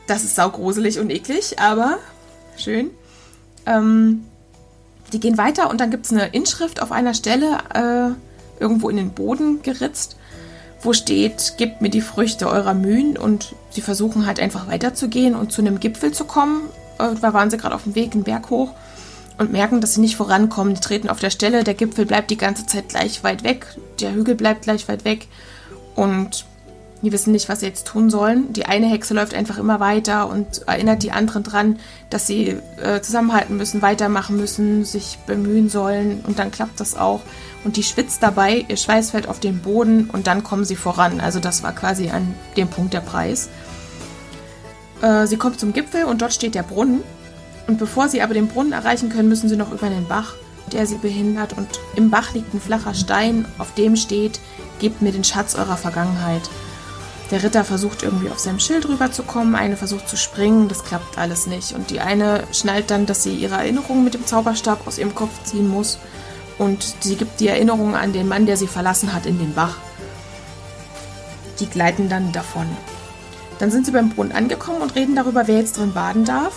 Das ist saugruselig und eklig, aber schön. Ähm, die gehen weiter und dann gibt es eine Inschrift auf einer Stelle, äh, irgendwo in den Boden geritzt, wo steht, gebt mir die Früchte eurer Mühen und sie versuchen halt einfach weiterzugehen und zu einem Gipfel zu kommen. Äh, da waren sie gerade auf dem Weg, einen Berg hoch und merken, dass sie nicht vorankommen. Die treten auf der Stelle, der Gipfel bleibt die ganze Zeit gleich weit weg, der Hügel bleibt gleich weit weg und die wissen nicht, was sie jetzt tun sollen. Die eine Hexe läuft einfach immer weiter und erinnert die anderen dran, dass sie äh, zusammenhalten müssen, weitermachen müssen, sich bemühen sollen und dann klappt das auch. Und die schwitzt dabei, ihr Schweiß fällt auf den Boden und dann kommen sie voran. Also das war quasi an dem Punkt der Preis. Äh, sie kommt zum Gipfel und dort steht der Brunnen. Und bevor sie aber den Brunnen erreichen können, müssen sie noch über einen Bach, der sie behindert. Und im Bach liegt ein flacher Stein, auf dem steht, gebt mir den Schatz eurer Vergangenheit. Der Ritter versucht irgendwie auf seinem Schild rüberzukommen, eine versucht zu springen, das klappt alles nicht. Und die eine schnallt dann, dass sie ihre Erinnerungen mit dem Zauberstab aus ihrem Kopf ziehen muss. Und sie gibt die Erinnerung an den Mann, der sie verlassen hat, in den Bach. Die gleiten dann davon. Dann sind sie beim Brunnen angekommen und reden darüber, wer jetzt drin baden darf.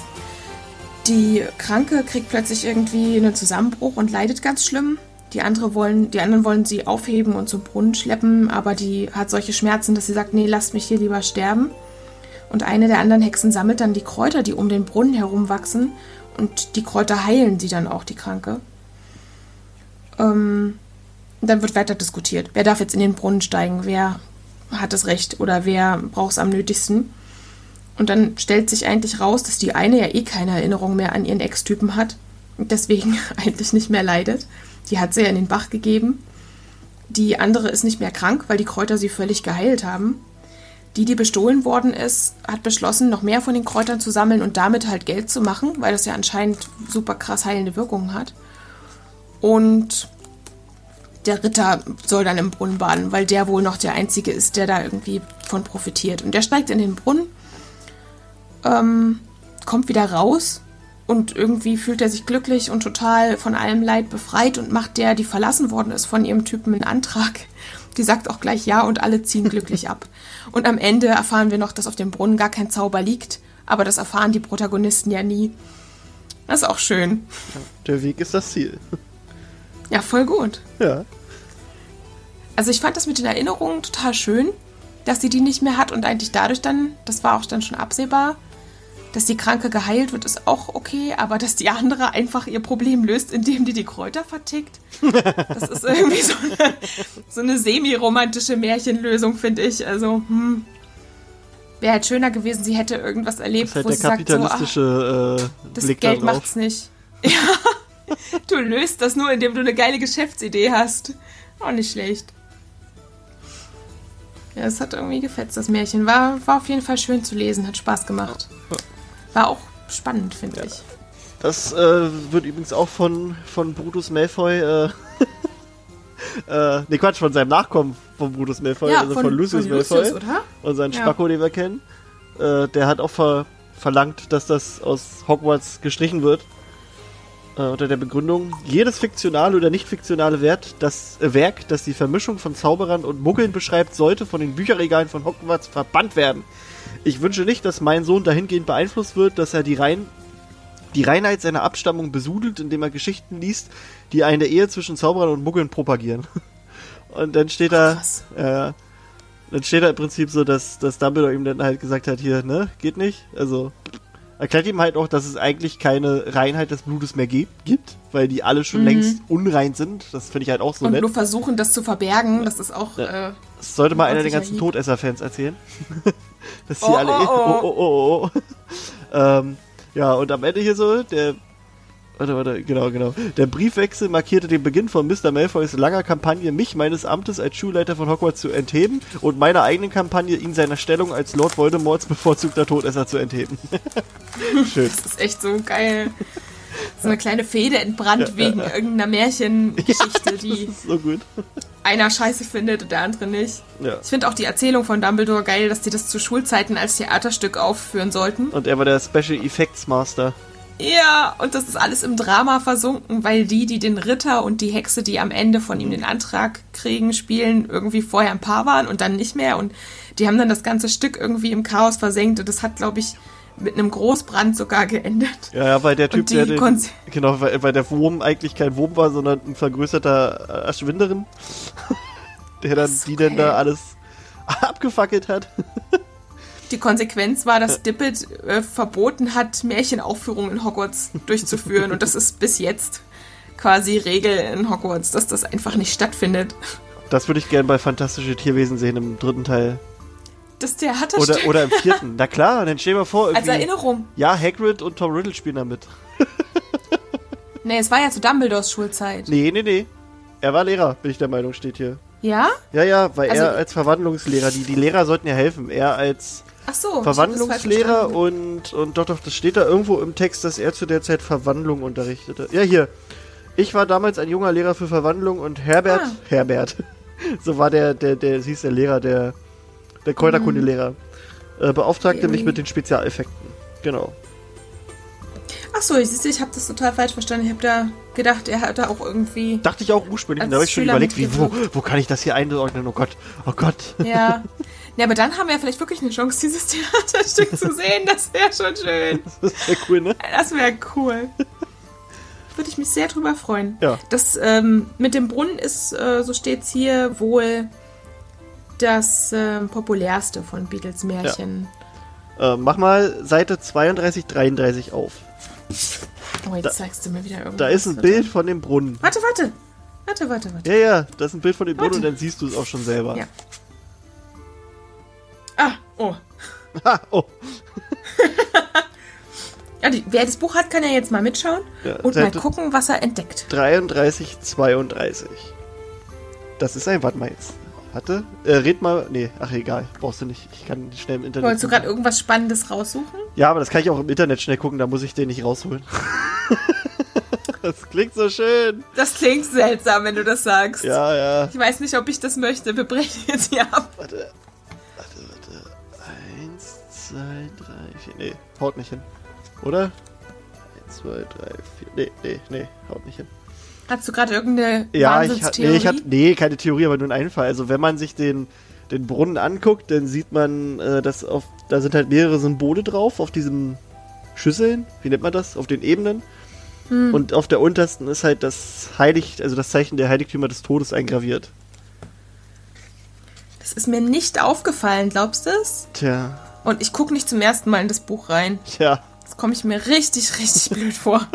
Die Kranke kriegt plötzlich irgendwie einen Zusammenbruch und leidet ganz schlimm. Die, andere wollen, die anderen wollen sie aufheben und zum Brunnen schleppen, aber die hat solche Schmerzen, dass sie sagt, nee, lasst mich hier lieber sterben. Und eine der anderen Hexen sammelt dann die Kräuter, die um den Brunnen herum wachsen. Und die Kräuter heilen sie dann auch, die Kranke. Ähm, dann wird weiter diskutiert. Wer darf jetzt in den Brunnen steigen? Wer hat das Recht oder wer braucht es am nötigsten? Und dann stellt sich eigentlich raus, dass die eine ja eh keine Erinnerung mehr an ihren Ex-Typen hat und deswegen [LAUGHS] eigentlich nicht mehr leidet. Die hat sie ja in den Bach gegeben. Die andere ist nicht mehr krank, weil die Kräuter sie völlig geheilt haben. Die, die bestohlen worden ist, hat beschlossen, noch mehr von den Kräutern zu sammeln und damit halt Geld zu machen, weil das ja anscheinend super krass heilende Wirkungen hat. Und der Ritter soll dann im Brunnen baden, weil der wohl noch der Einzige ist, der da irgendwie von profitiert. Und der steigt in den Brunnen, ähm, kommt wieder raus und irgendwie fühlt er sich glücklich und total von allem Leid befreit und macht der, die verlassen worden ist von ihrem Typen, einen Antrag. Die sagt auch gleich ja und alle ziehen glücklich ab. Und am Ende erfahren wir noch, dass auf dem Brunnen gar kein Zauber liegt, aber das erfahren die Protagonisten ja nie. Das ist auch schön. Der Weg ist das Ziel. Ja, voll gut. Ja. Also ich fand das mit den Erinnerungen total schön, dass sie die nicht mehr hat und eigentlich dadurch dann, das war auch dann schon absehbar, dass die Kranke geheilt wird, ist auch okay, aber dass die andere einfach ihr Problem löst, indem die die Kräuter vertickt, das ist irgendwie so eine, so eine semi-romantische Märchenlösung, finde ich. Also, hm. Wäre halt schöner gewesen, sie hätte irgendwas erlebt, Das halt wo der sie sagt, so, ach, kapitalistische äh, das Blick Geld da drauf. macht's nicht. [LAUGHS] Ja, du löst das nur, indem du eine geile Geschäftsidee hast. Auch nicht schlecht. Ja, es hat irgendwie gefetzt, das Märchen. War, war auf jeden Fall schön zu lesen, hat Spaß gemacht. War auch spannend, finde ich. Das äh, wird übrigens auch von, von Brutus Malfoy, äh, [LAUGHS] äh, nee, Quatsch, von seinem Nachkommen von Brutus Malfoy, also von, Lucius Malfoy, oder? unseren Ja. Spacko, den wir kennen. Äh, der hat auch ver verlangt, dass das aus Hogwarts gestrichen wird. Äh, unter der Begründung, jedes fiktionale oder nicht fiktionale Wert, das, äh, Werk, das die Vermischung von Zauberern und Muggeln beschreibt, sollte von den Bücherregalen von Hogwarts verbannt werden. Ich wünsche nicht, dass mein Sohn dahingehend beeinflusst wird, dass er die rein die Reinheit seiner Abstammung besudelt, indem er Geschichten liest, die eine Ehe zwischen Zauberern und Muggeln propagieren. [LAUGHS] Und dann steht da, äh, dann steht da im Prinzip so, dass, dass Dumbledore ihm dann halt gesagt hat, hier, ne, geht nicht. Also erklärt ihm halt auch, dass es eigentlich keine Reinheit des Blutes mehr gibt, gibt weil die alle schon längst unrein sind. Das finde ich halt auch so Und nett. nur versuchen, das zu verbergen, das ist auch. Äh, Das sollte mal einer der Freundlicher ganzen. Todesser-Fans erzählen. [LAUGHS] Dass die Oh, alle. oh, oh. oh, oh, oh, oh. [LAUGHS] ähm, ja, und am Ende hier so, der. Warte, warte, genau, genau. Der Briefwechsel markierte den Beginn von Mr. Malfoys langer Kampagne, mich meines Amtes als Schulleiter von Hogwarts zu entheben und meiner eigenen Kampagne, ihn seiner Stellung als Lord Voldemorts bevorzugter Todesser zu entheben. [LAUGHS] Schön. das ist echt so geil. So eine kleine Fehde entbrannt wegen irgendeiner Märchengeschichte, [LAUGHS] die Das ist so gut. einer scheiße findet und der andere nicht. Ja. Ich finde auch die Erzählung von Dumbledore geil, dass die das zu Schulzeiten als Theaterstück aufführen sollten. Und er war der Special Effects Master. Ja, und das ist alles im Drama versunken, weil die, die den Ritter und die Hexe, die am Ende von ihm den Antrag kriegen, spielen, irgendwie vorher ein Paar waren und dann nicht mehr. Und die haben dann das ganze Stück irgendwie im Chaos versenkt. Und das hat, glaube ich, mit einem Großbrand sogar geendet. Ja, ja, weil der Typ, der den, genau, weil, weil der Wurm eigentlich kein Wurm war, sondern ein vergrößerter Erschwinderin, [LAUGHS] der dann So die denn da geil. alles abgefackelt hat. [LAUGHS] Die Konsequenz war, dass Dippet äh, verboten hat, Märchenaufführungen in Hogwarts durchzuführen. und das ist bis jetzt quasi Regel in Hogwarts, dass das einfach nicht stattfindet. Das würde ich gern bei Fantastische Tierwesen sehen im dritten Teil. Das Theaterstück Oder, oder im [LAUGHS] vierten. Na klar, dann stell dir mal vor, als. Erinnerung. Ja, Hagrid und Tom Riddle spielen da mit. [LAUGHS] Nee, es war ja zu Dumbledores Schulzeit. Nee, nee, nee. Er war Lehrer, bin ich der Meinung, steht hier. Ja? Ja, ja, weil Also- er als Verwandlungslehrer, die, die Lehrer sollten ja helfen. Er als Ach so. Verwandlungslehrer und, und doch, doch, das steht da irgendwo im Text, dass er zu der Zeit Verwandlung unterrichtete. Ja, hier. Ich war damals ein junger Lehrer für Verwandlung und Herbert, Ah. Herbert, [LAUGHS] so war der, der, der, hieß der Lehrer, der, der Kräuterkundelehrer, äh, beauftragte mich mit den Spezialeffekten. Genau. Ach so, ich, siehste, ich habe das total falsch verstanden. Ich habe da gedacht, er hat da auch irgendwie. Dachte ich auch ursprünglich, da habe ich schon überlegt, wie, wo, wo kann ich das hier einordnen? Oh Gott, oh Gott. Ja. [LAUGHS] Ja, aber dann haben wir vielleicht wirklich eine Chance, dieses [LAUGHS] Theaterstück zu sehen. Das wäre schon schön. [LAUGHS] Das ja cool, ne? Das wäre cool. [LAUGHS] Würde ich mich sehr drüber freuen. Ja. Das ähm, mit dem Brunnen ist, äh, so steht's hier, wohl das ähm, populärste von Beatles Märchen. Äh, mach mal Seite 32, 33 auf. Oh, jetzt Da- zeigst du mir wieder irgendwas. Da ist ein. Bild von dem Brunnen. Warte, warte. Warte, warte, warte. Ja, ja, das ist ein Bild von dem Brunnen Warte. und dann siehst du es auch schon selber. Ja. Ah, oh. Ha, [LAUGHS] oh. [LAUGHS] Ja, die, wer das Buch hat, kann ja jetzt mal mitschauen Ja, und mal gucken, was er entdeckt. 33, 32. Das ist ein, warte mal jetzt. Warte, äh, red mal, nee, ach egal, brauchst du nicht. Ich kann schnell im Internet. Wolltest du gerade irgendwas Spannendes raussuchen? ja, aber das kann ich auch im Internet schnell gucken, da muss ich den nicht rausholen. [LAUGHS] Das klingt so schön. Das klingt seltsam, wenn du das sagst. Ja, ja. Ich weiß nicht, ob ich das möchte. Wir brechen jetzt hier ab. Warte, 2, 3, 4. Nee, haut nicht hin. Oder? 1, 2, 3, 4. Nee, nee, nee, haut nicht hin. Hast du gerade irgendeine ja, Wahnsinnstheorie? Ich, nee, ich nee, keine Theorie, aber nur ein Einfall. Also wenn man sich den, den Brunnen anguckt, dann sieht man, äh, dass auf, da sind halt mehrere Symbole drauf, auf diesen Schüsseln, wie nennt man das, auf den Ebenen. Hm. Und auf der untersten ist halt das Heilig, also das Zeichen der Heiligtümer des Todes eingraviert. Das ist mir nicht aufgefallen, glaubst du es? Tja, und ich gucke nicht zum ersten Mal in das Buch rein. tja. Das komme ich mir richtig, richtig [LAUGHS] blöd vor.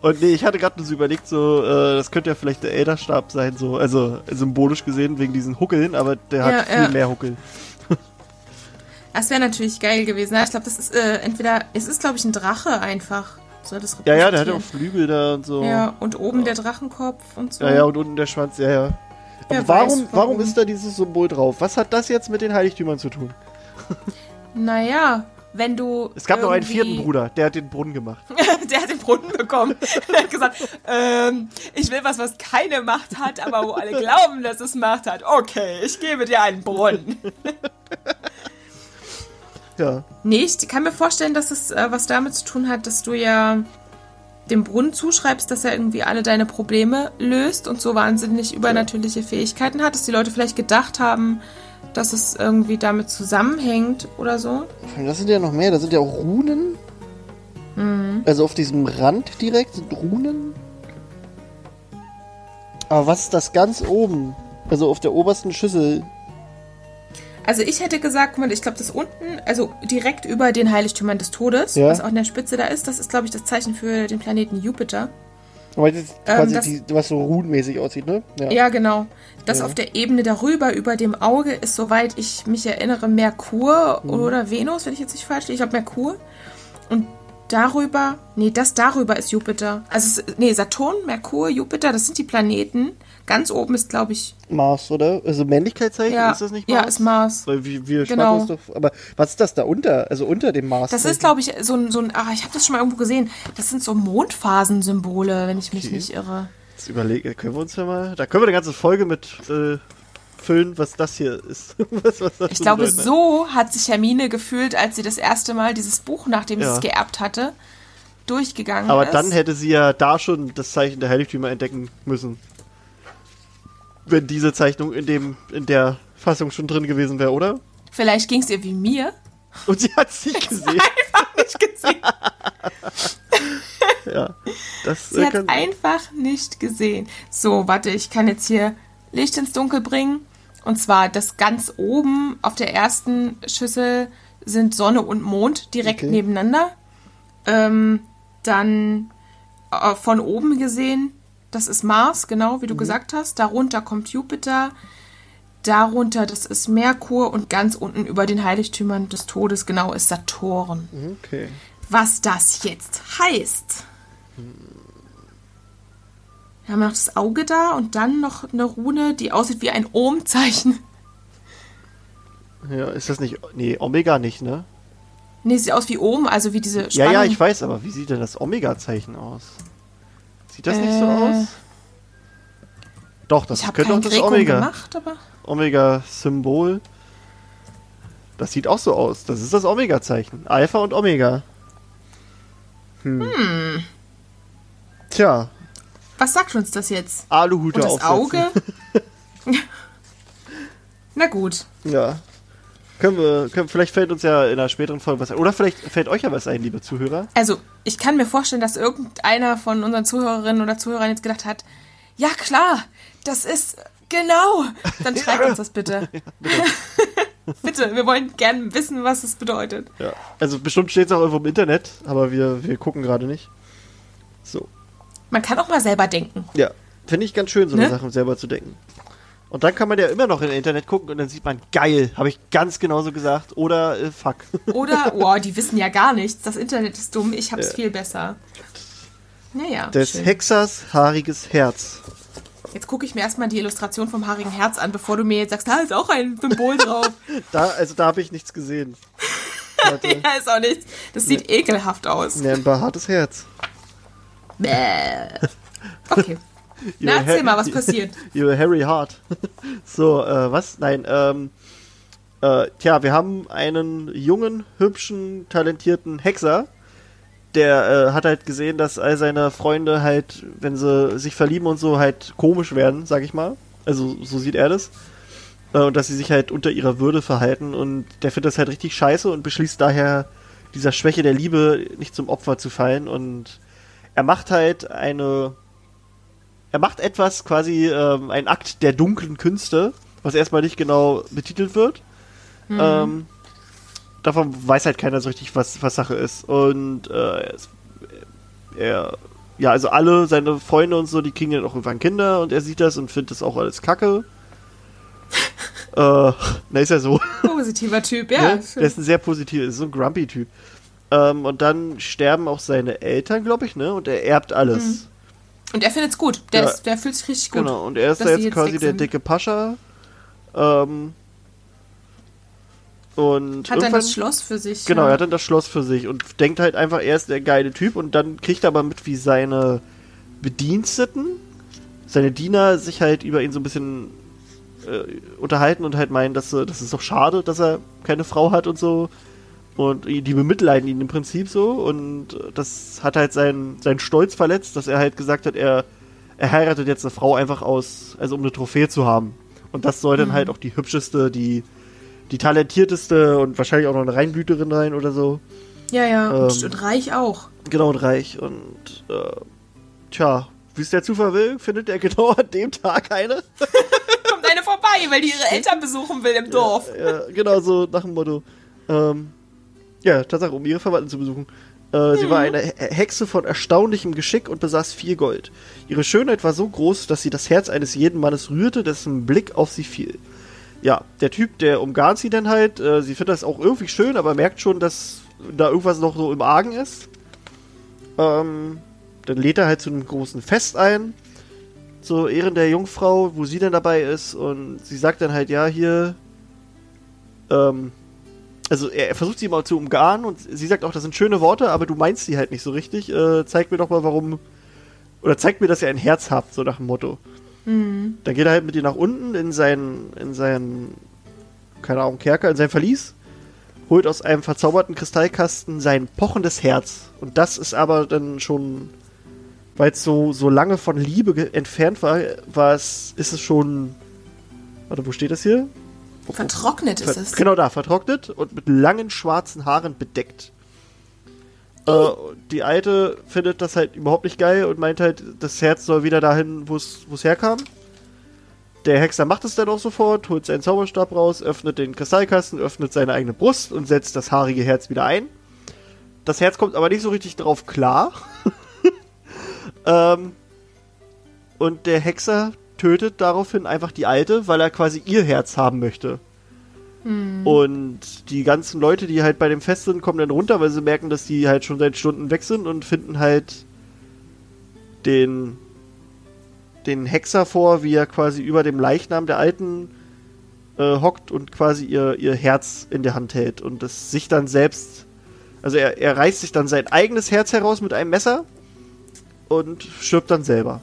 Und nee, ich hatte gerade nur so überlegt, so, äh, das könnte ja vielleicht der Elderstab sein, so, also symbolisch gesehen wegen diesen Huckeln, aber der Ja, hat viel ja. mehr Huckel. Das wäre natürlich geil gewesen. Ja, Ich glaube, das ist äh, entweder, es ist glaube ich ein Drache einfach. Soll das Ja, ja, der hat ja auch. Flügel da und so. Ja, und oben der Drachenkopf und so. Ja, ja, und unten der Schwanz, ja, ja. Aber Wer warum, weiß, warum. warum ist da dieses Symbol drauf? Was hat das jetzt mit den Heiligtümern zu tun? Naja, wenn du. Es gab noch einen vierten Bruder, der hat den Brunnen gemacht. [LAUGHS] der hat den Brunnen bekommen. [LAUGHS] Er hat gesagt, ähm, ich will was, was keine Macht hat, aber wo alle glauben, dass es Macht hat. Okay, ich gebe dir einen Brunnen. [LAUGHS] Ja. Nee, ich kann mir vorstellen, dass es äh, was damit zu tun hat, dass du ja dem Brunnen zuschreibst, dass er irgendwie alle deine Probleme löst und so wahnsinnig übernatürliche Fähigkeiten hat, dass die Leute vielleicht gedacht haben, dass es irgendwie damit zusammenhängt oder so. Das sind ja noch mehr, da sind ja auch Runen. Mhm. Also auf diesem Rand direkt sind Runen. Aber was ist das ganz oben? Also auf der obersten Schüssel. Also ich hätte gesagt, guck mal, ich glaube, das unten, also direkt über den Heiligtümern des Todes, Ja. was auch in der Spitze da ist, das ist, glaube ich, das Zeichen für den Planeten Jupiter. Das ist Ähm, quasi das- die, was so runenmäßig aussieht, ne? Ja, genau. Das Ja. auf der Ebene darüber, über dem Auge, ist, soweit ich mich erinnere, Merkur Mhm. oder Venus, wenn ich jetzt nicht falsch liege. Ich glaube Merkur. Und darüber, nee, das darüber ist Jupiter. Also, nee, Saturn, Merkur, Jupiter, das sind die Planeten. Ganz oben ist, glaube ich, Mars, oder? Also Männlichkeitszeichen, ja, ist das nicht Mars? ja, ist Mars. Weil wir, wir Genau. uns doch. Aber was ist das da unter? Also unter dem Mars? Das ist, glaube ich, so ein, so ein, ah, ich habe das schon mal irgendwo gesehen. Das sind so Mondphasensymbole, wenn ich mich Okay. nicht irre. Jetzt überlege, können wir uns ja mal. Da können wir eine ganze Folge mit äh, füllen, was das hier ist. [LAUGHS] was, was das Ich zu glaube, so hat sich Hermine gefühlt, als sie das erste Mal dieses Buch, nachdem sie Ja. es geerbt hatte, durchgegangen Aber ist. dann hätte sie ja da schon das Zeichen der Heiligtümer entdecken müssen. Wenn diese Zeichnung in dem in der Fassung schon drin gewesen wäre, oder? Vielleicht ging es ihr wie mir. Und sie hat sie gesehen. Nicht gesehen. [LAUGHS] ja. Das Sie äh, hat kann, einfach nicht gesehen. So, warte, ich kann jetzt hier Licht ins Dunkel bringen. Und zwar das ganz oben auf der ersten Schüssel sind Sonne und Mond direkt Okay. nebeneinander. Ähm, dann äh, von oben gesehen, das ist Mars, genau Mhm. wie du gesagt hast. Darunter kommt Jupiter. Darunter, das ist Merkur und ganz unten über den Heiligtümern des Todes, genau, ist Saturn. okay. Was das jetzt heißt. Wir haben noch das Auge da und dann noch eine Rune, die aussieht wie ein Ohm-Zeichen. Ja, ist das nicht. Nee, Omega nicht, ne? Nee, sieht aus wie Ohm, also wie diese Ja, Spannung. ja, ich weiß, aber wie sieht denn das Omega-Zeichen aus? Sieht das nicht so Äh, aus? Doch, das könnte auch das Grekum Omega. gemacht, aber Omega-Symbol. Das sieht auch so aus. Das ist das Omega-Zeichen. Alpha und Omega. Hm. Tja, was sagt uns das jetzt? Aluhute Und das aufsetzen. Auge? [LAUGHS] [LAUGHS] Na gut. Ja. Können wir, können, vielleicht fällt uns ja in einer späteren Folge was ein. Oder vielleicht fällt euch ja was ein, liebe Zuhörer. Also, ich kann mir vorstellen, dass irgendeiner von unseren Zuhörerinnen oder Zuhörern jetzt gedacht hat, ja klar, das ist genau. Dann schreibt uns das bitte. [LAUGHS] [LAUGHS] bitte, wir wollen gerne wissen, was es bedeutet. Ja. Also bestimmt steht es auch irgendwo im Internet, aber wir, wir gucken gerade nicht. So. Man kann auch mal selber denken. Ja. Finde ich ganz schön, so eine Ne? Sachen selber zu denken. Und dann kann man ja immer noch im Internet gucken und dann sieht man, geil, habe ich ganz genauso gesagt. Oder äh, fuck. [LAUGHS] Oder, oh, die wissen ja gar nichts. Das Internet ist dumm, ich hab's Ja. viel besser. Naja, Des schön. Hexers haariges Herz. Jetzt gucke ich mir erstmal die Illustration vom haarigen Herz an, bevor du mir jetzt sagst, da ist auch ein Symbol drauf. [LAUGHS] Da, also da habe ich nichts gesehen. [LAUGHS] Ja, ist auch nichts. Das sieht ekelhaft aus. Ne, ein behaartes Herz. Bäh. Okay. Na, erzähl mal, was passiert. [LAUGHS] You're Harry Hart. [LAUGHS] so, äh, was? Nein, ähm, äh, tja, wir haben einen jungen, hübschen, talentierten Hexer. Der äh, hat halt gesehen, dass all seine Freunde halt, wenn sie sich verlieben und so, halt komisch werden, sag ich mal. Also, so sieht er das. Äh, und dass sie sich halt unter ihrer Würde verhalten. Und der findet das halt richtig scheiße und beschließt daher, dieser Schwäche der Liebe nicht zum Opfer zu fallen. Und er macht halt eine er macht etwas, quasi ähm, ein Akt der dunklen Künste, was erstmal nicht genau betitelt wird. Mhm. Ähm, davon weiß halt keiner so richtig, was, was Sache ist. Und äh, er, ja, also alle seine Freunde und so, die kriegen dann auch irgendwann Kinder und er sieht das und findet das auch alles kacke. [LAUGHS] äh, na, ist ja so. Positiver Typ, ja. [LAUGHS] Ne? Der ist ein sehr positiver, ist so ein grumpy Typ. Ähm, und dann sterben auch seine Eltern, glaube ich, ne? Und er erbt alles. Mhm. Und er findet es gut. Der, ja. ist, der fühlt sich richtig gut. Genau, und er ist da jetzt, jetzt quasi der dicke Pascha. Ähm, und hat dann das Schloss für sich. Genau, ja. er hat dann das Schloss für sich und denkt halt einfach, er ist der geile Typ und dann kriegt er aber mit, wie seine Bediensteten, seine Diener sich halt über ihn so ein bisschen äh, unterhalten und halt meinen, dass das ist doch schade, dass er keine Frau hat und so. Und die bemitleiden ihn im Prinzip so. Und das hat halt seinen, seinen Stolz verletzt, dass er halt gesagt hat, er, er heiratet jetzt eine Frau einfach aus, also um eine Trophäe zu haben. Und das soll dann mhm. halt auch die hübscheste, die, die talentierteste und wahrscheinlich auch noch eine Reinblüterin sein oder so. Ja, ja, ähm, und, und, reich auch. Genau, und reich. Und äh, tja, wie es der Zufall will, findet er [LAUGHS] genau an dem Tag eine. [LAUGHS] Kommt eine vorbei, weil die ihre [LAUGHS] Eltern besuchen will im Dorf. Ja, ja genau so nach dem Motto. Ähm, ja, Tatsache, um ihre Verwandten zu besuchen. Äh, sie war eine Hexe von erstaunlichem Geschick und besaß viel Gold. Ihre Schönheit war so groß, dass sie das Herz eines jeden Mannes rührte, dessen Blick auf sie fiel. Ja, der Typ, der umgarnt sie dann halt. Äh, sie findet das auch irgendwie schön, aber merkt schon, dass da irgendwas noch so im Argen ist. Ähm, dann lädt er halt zu einem großen Fest ein. Zur Ehren der Jungfrau, wo sie dann dabei ist. Und sie sagt dann halt, ja, hier, ähm, also er versucht sie mal zu umgarnen und sie sagt auch, das sind schöne Worte, aber du meinst sie halt nicht so richtig. Äh, zeig mir doch mal, warum. Oder zeig mir, dass ihr ein Herz habt, so nach dem Motto. Mhm. Dann geht er halt mit ihr nach unten in seinen, in seinen, keine Ahnung, Kerker, in sein Verlies, holt aus einem verzauberten Kristallkasten sein pochendes Herz. Und das ist aber dann schon, weil es so, so lange von Liebe entfernt war, war es, ist es schon. Warte, wo steht das hier? Vertrocknet ist es. Genau da, vertrocknet und mit langen schwarzen Haaren bedeckt. Äh, die Alte findet das halt überhaupt nicht geil und meint halt, das Herz soll wieder dahin, wo es herkam. Der Hexer macht es dann auch sofort, holt seinen Zauberstab raus, öffnet den Kristallkasten, öffnet seine eigene Brust und setzt das haarige Herz wieder ein. Das Herz kommt aber nicht so richtig drauf klar. [LAUGHS] ähm, und der Hexer tötet daraufhin einfach die Alte, weil er quasi ihr Herz haben möchte. Mhm. Und die ganzen Leute, die halt bei dem Fest sind, kommen dann runter, weil sie merken, dass die halt schon seit Stunden weg sind und finden halt den, den Hexer vor, wie er quasi über dem Leichnam der Alten äh, hockt und quasi ihr, ihr Herz in der Hand hält und es sich dann selbst. Also er, er reißt sich dann sein eigenes Herz heraus mit einem Messer und stirbt dann selber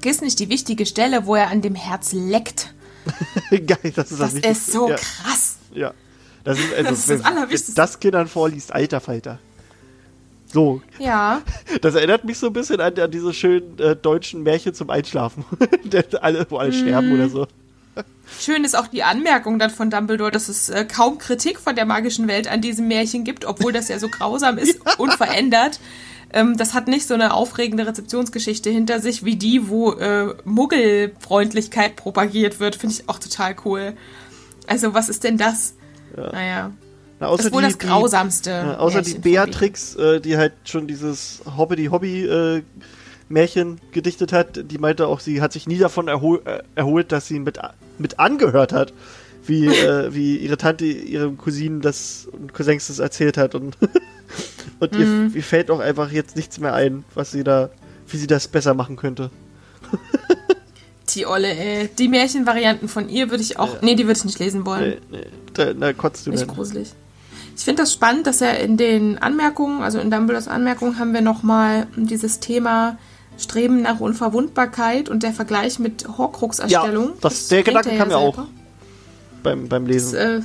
vergiss nicht die wichtige Stelle, wo er an dem Herz leckt. [LAUGHS] Geil, das ist das, das ist so ja. krass. Ja. Das ist, also, das, ist das Allerwichtigste. Das Kindern vorliest, alter Falter. So. Ja. [LAUGHS] Das erinnert mich so ein bisschen an, an diese schönen äh, deutschen Märchen zum Einschlafen. [LAUGHS] alle, wo alle mm. sterben oder so. Schön ist auch die Anmerkung dann von Dumbledore, dass es äh, kaum Kritik von der magischen Welt an diesem Märchen gibt, obwohl das ja so grausam ist, unverändert. Ähm, das hat nicht so eine aufregende Rezeptionsgeschichte hinter sich wie die, wo äh, Muggelfreundlichkeit propagiert wird. Finde ich auch total cool. Also, was ist denn das? Ja. Naja. Na, außer das ist wohl die, das Grausamste. Die, ja, außer die Beatrix, äh, die halt schon dieses Hobbity-Hobby äh, Märchen gedichtet hat, die meinte auch, sie hat sich nie davon erhol äh, erholt, dass sie mit, mit angehört hat, wie, äh, wie ihre Tante ihrem Cousinen das und Cousins das erzählt hat und [LAUGHS] Und mhm. ihr, ihr, fällt auch einfach jetzt nichts mehr ein, was sie da, wie sie das besser machen könnte. [LAUGHS] die Olle, ey. Die Märchenvarianten von ihr würde ich auch. Ja. Nee, die würde ich nicht lesen wollen. Nee, nee. Da, da kotzt du Nicht gruselig. Ich finde das spannend, dass er in den Anmerkungen, also in Dumbledores Anmerkungen, haben wir nochmal dieses Thema Streben nach Unverwundbarkeit und der Vergleich mit Horcrux-Erstellung. Ja, das, der kennt Gedanke kam mir auch selber. Beim, beim Das, Lesen. äh,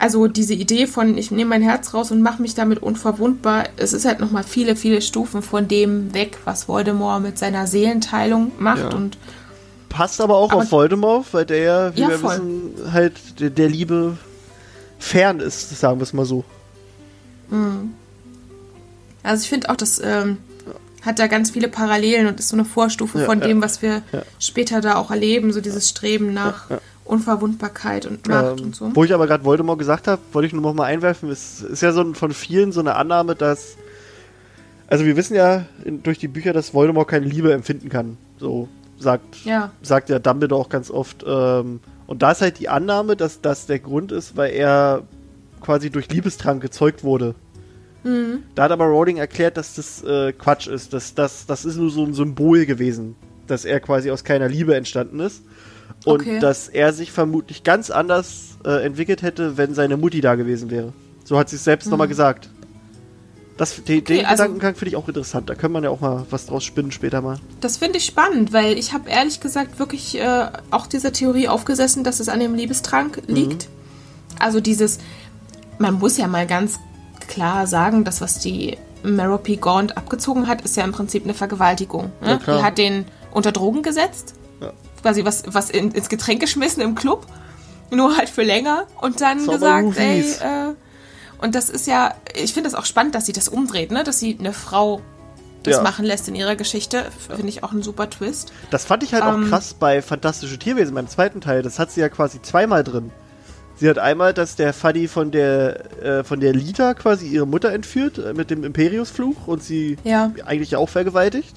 also diese Idee von, ich nehme mein Herz raus und mache mich damit unverwundbar, es ist halt nochmal viele, viele Stufen von dem weg, was Voldemort mit seiner Seelenteilung macht. Ja. Und Passt aber auch aber- auf Voldemort, weil der ja, wie Ja, wir voll. wissen, halt der, der Liebe fern ist, sagen wir es mal so. also ich finde auch, das ähm, hat da ganz viele Parallelen und ist so eine Vorstufe Ja, von dem, was wir später da auch erleben, so dieses Streben nach Unverwundbarkeit und Macht Ähm, und so. Wo ich aber gerade Voldemort gesagt habe, wollte ich nur noch mal einwerfen, es ist ja so ein, von vielen so eine Annahme, dass also wir wissen ja in, durch die Bücher, dass Voldemort keine Liebe empfinden kann. So sagt Ja. sagt ja Dumbledore auch ganz oft. Ähm, und da ist halt die Annahme, dass das der Grund ist, weil er quasi durch Liebestrank gezeugt wurde. Mhm. Da hat aber Rowling erklärt, dass das äh, Quatsch ist. Dass, das, das ist nur so ein Symbol gewesen, dass er quasi aus keiner Liebe entstanden ist. Und Okay. dass er sich vermutlich ganz anders äh, entwickelt hätte, wenn seine Mutti da gewesen wäre. So hat sie es selbst nochmal gesagt. Das, den den Mhm. also- Gedankengang finde ich auch interessant. Da kann man ja auch mal was draus spinnen später mal. Das finde ich spannend, weil ich habe ehrlich gesagt wirklich äh, auch dieser Theorie aufgesessen, dass es an dem Liebestrank Mhm. liegt. Also dieses, man muss ja mal ganz klar sagen, das, was die Merope Gaunt abgezogen hat, ist ja im Prinzip eine Vergewaltigung. Ja, Ne? klar. die hat den unter Drogen gesetzt, Ja. Quasi was, was in, ins Getränk geschmissen im Club, nur halt für länger und dann Sauber gesagt, ey, äh, und das ist ja, ich finde das auch spannend, dass sie das umdreht, ne? dass sie eine Frau das Ja. machen lässt in ihrer Geschichte. Finde ich auch ein super Twist. Das fand ich halt auch Ähm. krass bei Fantastische Tierwesen beim zweiten Teil. Das hat sie ja quasi zweimal drin. Sie hat einmal, dass der Fuddy von der äh, von der Lita quasi ihre Mutter entführt äh, mit dem Imperiusfluch und sie Ja. eigentlich auch vergewaltigt.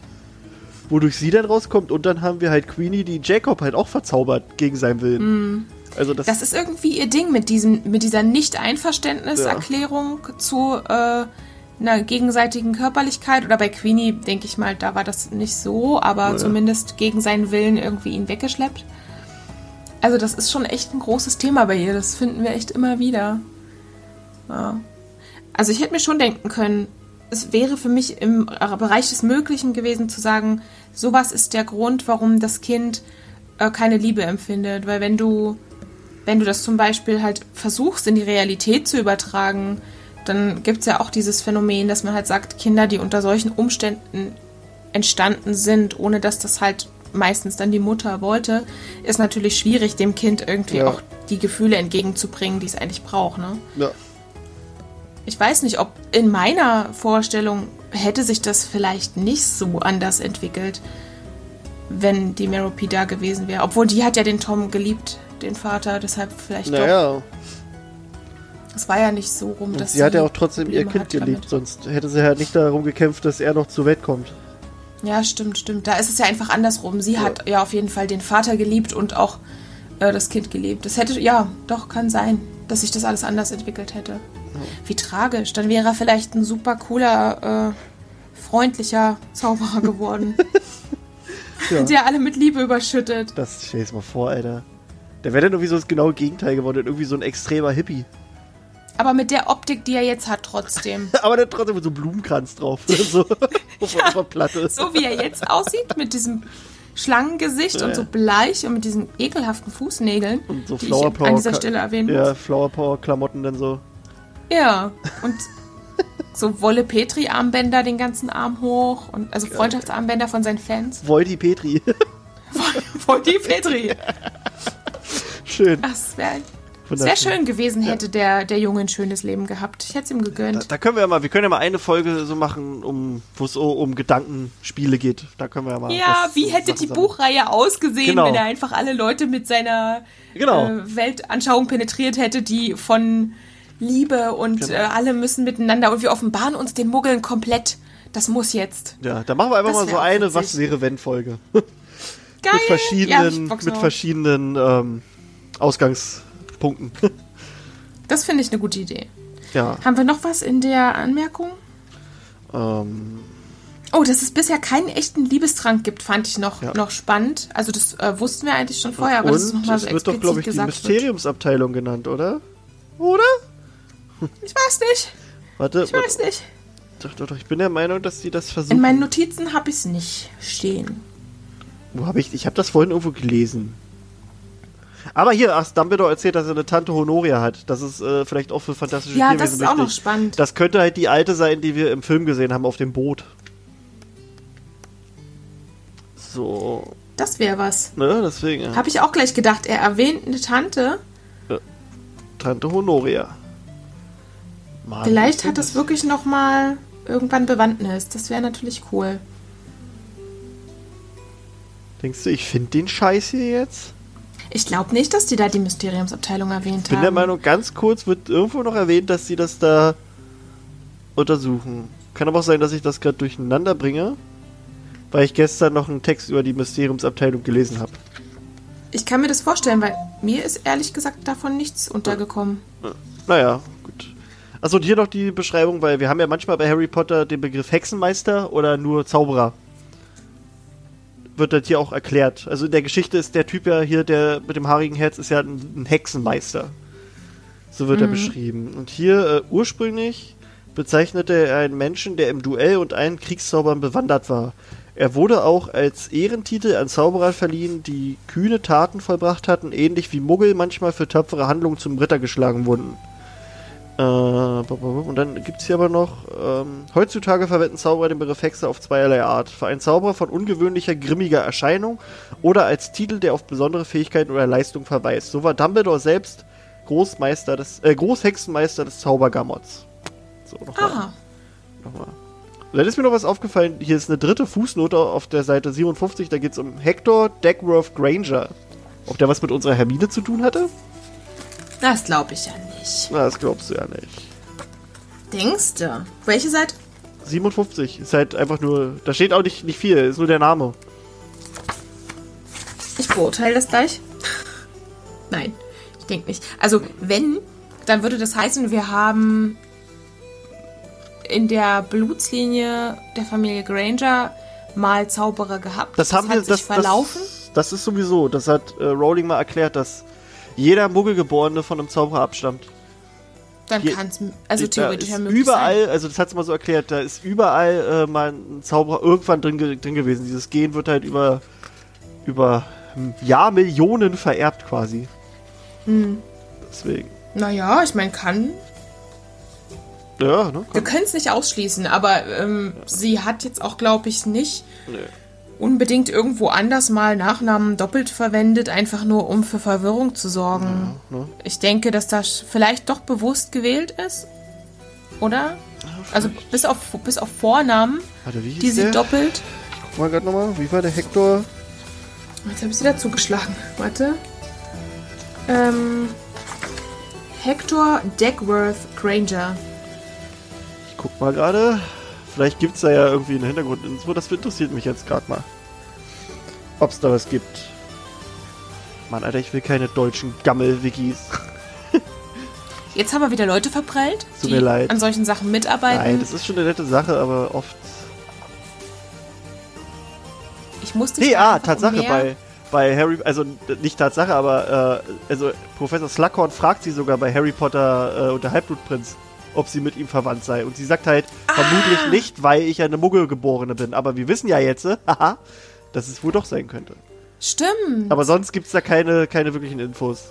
Wodurch sie dann rauskommt und dann haben wir halt Queenie, die Jacob halt auch verzaubert gegen seinen Willen. Also das. Das ist irgendwie ihr Ding mit, diesem, mit dieser Nicht-Einverständniserklärung zu äh, einer gegenseitigen Körperlichkeit. Oder bei Queenie, denke ich mal, da war das nicht so, aber zumindest gegen seinen Willen irgendwie ihn weggeschleppt. Also das ist schon echt ein großes Thema bei ihr. Das finden wir echt immer wieder. Ja. Also ich hätte mir schon denken können, es wäre für mich im Bereich des Möglichen gewesen zu sagen, sowas ist der Grund, warum das Kind äh, keine Liebe empfindet. Weil wenn du, wenn du das zum Beispiel halt versuchst, in die Realität zu übertragen, dann gibt es ja auch dieses Phänomen, dass man halt sagt, Kinder, die unter solchen Umständen entstanden sind, ohne dass das halt meistens dann die Mutter wollte, ist natürlich schwierig, dem Kind irgendwie Ja. auch die Gefühle entgegenzubringen, die es eigentlich braucht. Ne? ja. Ich weiß nicht, ob in meiner Vorstellung hätte sich das vielleicht nicht so anders entwickelt, wenn die Merope da gewesen wäre. Obwohl die hat ja den Tom geliebt, den Vater, deshalb vielleicht doch. Naja, Es war ja nicht so rum, dass sie hat ja auch trotzdem ihr Probleme Kind hat damit. geliebt, sonst hätte sie halt nicht darum gekämpft, dass er noch zur Welt kommt. Ja, stimmt, stimmt. Da ist es ja einfach andersrum. Sie hat ja auf jeden Fall den Vater geliebt und auch äh, das Kind geliebt. Das hätte, ja, doch, kann sein, dass sich das alles anders entwickelt hätte. Wie tragisch. Dann wäre er vielleicht ein super cooler, äh, freundlicher Zauberer [LAUGHS] geworden. Ja. Der alle mit Liebe überschüttet. Das stell dir mal vor, Alter. Der wäre dann irgendwie so das genaue Gegenteil geworden, irgendwie so ein extremer Hippie. Aber mit der Optik, die er jetzt hat, trotzdem. [LAUGHS] Aber dann trotzdem mit so einem Blumenkranz drauf. so [LAUGHS] ja. der Platte. So wie er jetzt aussieht, mit diesem Schlangengesicht Ja. und so bleich und mit diesen ekelhaften Fußnägeln, Und so die Flower ich Power. an dieser Stelle erwähnen muss. Ja, Flower Power Klamotten dann so. Ja, und so Wolle Petri Armbänder den ganzen Arm hoch und also Freundschaftsarmbänder von seinen Fans. Volti Petri. [LAUGHS] Wolle Petri. [LAUGHS] schön. Das wäre wär Wunderschön. schön gewesen, hätte der, der Junge ein schönes Leben gehabt. Ich hätte es ihm Da, gegönnt. da können wir ja mal, wir können ja mal eine Folge so machen, um, wo es um Gedankenspiele geht. Da können wir ja mal. Ja, wie hätte Sachen die sammeln. Buchreihe ausgesehen, Genau. wenn er einfach alle Leute mit seiner Genau. äh, Weltanschauung penetriert hätte, die von Liebe und Genau. äh, alle müssen miteinander und wir offenbaren uns den Muggeln komplett. Das muss jetzt. Ja, da machen wir einfach Das mal so eine witzig. Was wäre wenn Folge. Geil. mit Ja, verschiedenen, bock's mit verschiedenen ähm, Ausgangspunkten. [LAUGHS] Das finde ich eine gute Idee. ja. Haben wir noch was in der Anmerkung? Ähm, Oh, dass es bisher keinen echten Liebestrank gibt, fand ich noch, Ja. noch spannend. Also das äh, wussten wir eigentlich schon vorher, aber und das ist nochmal es so wird doch, glaube ich, die wird. Mysteriumsabteilung genannt, oder? Oder? Ich weiß nicht. Warte, Ich weiß nicht. Doch, doch, doch. Ich bin der Meinung, dass sie das versuchen. In meinen Notizen habe ich es nicht stehen. Wo habe ich? Ich habe das vorhin irgendwo gelesen. Aber hier, ach, Dumbledore erzählt, dass er eine Tante Honoria hat. Das ist äh, vielleicht auch für fantastische Ja, Tierwesen das ist auch noch wichtig. spannend. Das könnte halt die alte sein, die wir im Film gesehen haben auf dem Boot. So, Das wäre was. ne, deswegen. ja. Habe ich auch gleich gedacht. Er erwähnt eine Tante. Tante Honoria. Mann, Vielleicht hat es wirklich noch mal irgendwann Bewandtnis. Das wäre natürlich cool. Denkst du, ich finde den Scheiß hier jetzt? Ich glaube nicht, dass die da die Mysteriumsabteilung erwähnt Ich bin haben. der Meinung, ganz kurz wird irgendwo noch erwähnt, dass sie das da untersuchen. Kann aber auch sein, dass ich das gerade durcheinander bringe, weil ich gestern noch einen Text über die Mysteriumsabteilung gelesen habe. Ich kann mir das vorstellen, weil mir ist ehrlich gesagt davon nichts untergekommen. Naja, gut. Achso, und hier noch die Beschreibung, weil wir haben ja manchmal bei Harry Potter den Begriff Hexenmeister oder nur Zauberer. Wird das hier auch erklärt. Also in der Geschichte ist der Typ ja hier, der mit dem haarigen Herz, ist ja ein, Hexenmeister. So wird er beschrieben. Und hier äh, ursprünglich bezeichnete er einen Menschen, der im Duell und allen Kriegszaubern bewandert war. Er wurde auch als Ehrentitel an Zauberer verliehen, die kühne Taten vollbracht hatten, ähnlich wie Muggel manchmal für tapfere Handlungen zum Ritter geschlagen wurden. Äh, und dann gibt es hier aber noch, ähm, heutzutage verwenden Zauberer den Begriff Hexe auf zweierlei Art. Für einen Zauberer von ungewöhnlicher, grimmiger Erscheinung oder als Titel, der auf besondere Fähigkeiten oder Leistung verweist. So war Dumbledore selbst Großmeister des, äh, Großhexenmeister des Zaubergammots. So, nochmal. Aha. Nochmal. Und dann ist mir noch was aufgefallen. Hier ist eine dritte Fußnote auf der Seite 57. Da geht es um Hector Dagworth Granger. Ob der was mit unserer Hermine zu tun hatte? Das glaube ich ja nicht. Na, das glaubst du ja nicht. Denkst du? Welche Seite? 57 ist halt einfach nur. Da steht auch nicht, nicht viel, ist nur der Name. Ich beurteile das gleich. Nein, ich denke nicht. Also, wenn, dann würde das heißen, wir haben in der Blutslinie der Familie Granger mal Zauberer gehabt. Das, haben hat wir. sich Das, verlaufen. Das, das ist sowieso. Das hat äh, Rowling mal erklärt, dass jeder Muggelgeborene von einem Zauberer abstammt. dann kann es also theoretisch ja möglich überall, sein. also das hat sie mal so erklärt, da ist überall äh, mal ein Zauberer irgendwann drin, drin gewesen. Dieses Gen wird halt über über hm, Jahrmillionen vererbt quasi. Hm. Deswegen. Naja, ich meine, kann. Ja, ne? Wir können es nicht ausschließen, aber ähm, sie hat jetzt auch, glaube ich, nicht Nö. Unbedingt irgendwo anders mal Nachnamen doppelt verwendet, einfach nur um für Verwirrung zu sorgen. ne? Ich denke, dass das vielleicht doch bewusst gewählt ist. Oder? Also bis auf, bis auf Vornamen, Warte, die sie der? doppelt. Guck mal gerade nochmal, wie war der Hector? Jetzt habe ich sie wieder zugeschlagen. Warte. Ähm, Hector Dagworth Granger. Ich guck mal gerade. Vielleicht gibt's da ja irgendwie einen Hintergrundinfo. Das interessiert mich jetzt gerade mal. Ob's da was gibt. Mann, Alter, ich will keine deutschen Gammel-Wikis. [LAUGHS] Jetzt haben wir wieder Leute verprellt, Tut die mir leid. an solchen Sachen mitarbeiten. Nein, das ist schon eine nette Sache, aber oft. ich musste Nee, ah, Tatsache um bei, bei Harry, also nicht Tatsache, aber äh, also Professor Slughorn fragt sie sogar bei Harry Potter äh, und der Halbblutprinz, ob sie mit ihm verwandt sei. Und sie sagt halt, Ah. vermutlich nicht, weil ich eine Muggelgeborene bin. Aber wir wissen ja jetzt, [LAUGHS] haha, dass es wohl doch sein könnte. Stimmt. Aber sonst gibt's da keine, keine wirklichen Infos.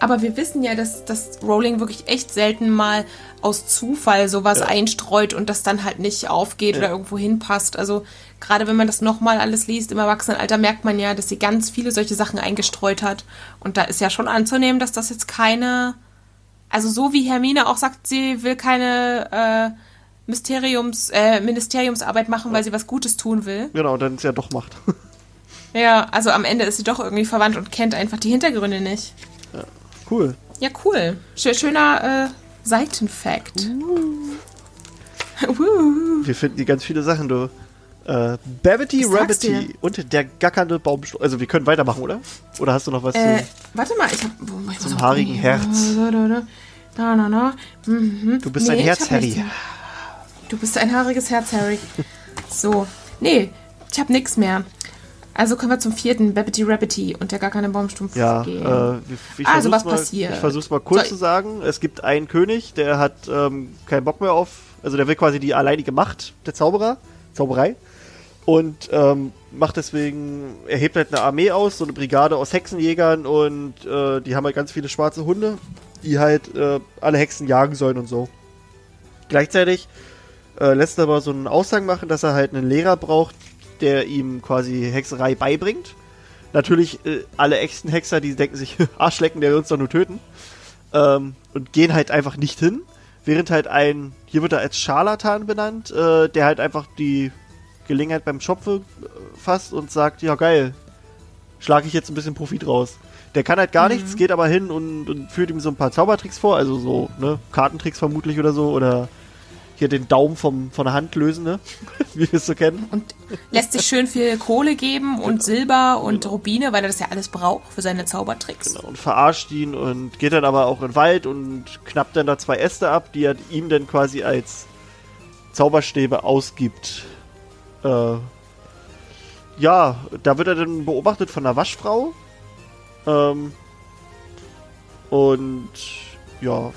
Aber wir wissen ja, dass, dass Rowling wirklich echt selten mal aus Zufall sowas Ja. einstreut und das dann halt nicht aufgeht oder irgendwo hinpasst. Also gerade wenn man das nochmal alles liest im Erwachsenenalter, merkt man ja, dass sie ganz viele solche Sachen eingestreut hat. Und da ist ja schon anzunehmen, dass das jetzt keine. Also so wie Hermine auch sagt, sie will keine äh, Mysteriums, äh, Ministeriumsarbeit machen, weil sie was Gutes tun will. Genau, dann ist ja doch Macht. [LAUGHS] Ja, also am Ende ist sie doch irgendwie verwandt und kennt einfach die Hintergründe nicht. cool. Ja, cool. Schö- Schöner äh, Seitenfact. Uh. [LAUGHS] Wir finden hier ganz viele Sachen, du. Äh, sag's Rabbity und der gackernde Baumstumpf. Also wir können weitermachen, oder? Oder hast du noch was Äh, zu... warte mal, ich hab. wo- ich Zum haarigen. Herz. Da, da, da. Da, na, na. Mhm. Du bist ein ich Herz, Harry. Du bist ein haariges Herz, Harry. [LAUGHS] So. Nee, ich hab nix mehr. Also können wir zum vierten, Babbity Rabbity und der gar keine Baumstumpf Ja, gehen. äh, ich Also, was mal, passiert? Ich versuch's mal kurz Soll- zu sagen. Es gibt einen König, der hat ähm, keinen Bock mehr auf, also der will quasi die alleinige Macht der Zauberer, Zauberei. Und ähm, macht deswegen, er hebt halt eine Armee aus, so eine Brigade aus Hexenjägern und äh, die haben halt ganz viele schwarze Hunde, die halt äh, alle Hexen jagen sollen und so. Gleichzeitig äh, lässt er aber so einen Aushang machen, dass er halt einen Lehrer braucht, der ihm quasi Hexerei beibringt. Natürlich äh, alle echten Hexer, die denken sich, [LAUGHS] Arschlecken, der will uns doch nur töten. Ähm, und gehen halt einfach nicht hin. Während halt ein, hier wird er als Scharlatan benannt, äh, der halt einfach die Gelegenheit beim Schopfe äh, fasst und sagt, ja geil, schlage ich jetzt ein bisschen Profit raus. Der kann halt gar nichts, geht aber hin und, und führt ihm so ein paar Zaubertricks vor, also so, ne, Kartentricks vermutlich oder so, oder hier den Daumen vom, von der Hand lösen, ne? [LAUGHS] Wie wir es so kennen. und lässt sich schön viel Kohle geben Genau. und Silber und Rubine, weil er das ja alles braucht für seine Zaubertricks. Genau, und verarscht ihn und geht dann aber auch in den Wald und knappt dann da zwei Äste ab, die er ihm dann quasi als Zauberstäbe ausgibt. Äh, ja, da wird er dann beobachtet von einer Waschfrau. Ähm, und ja,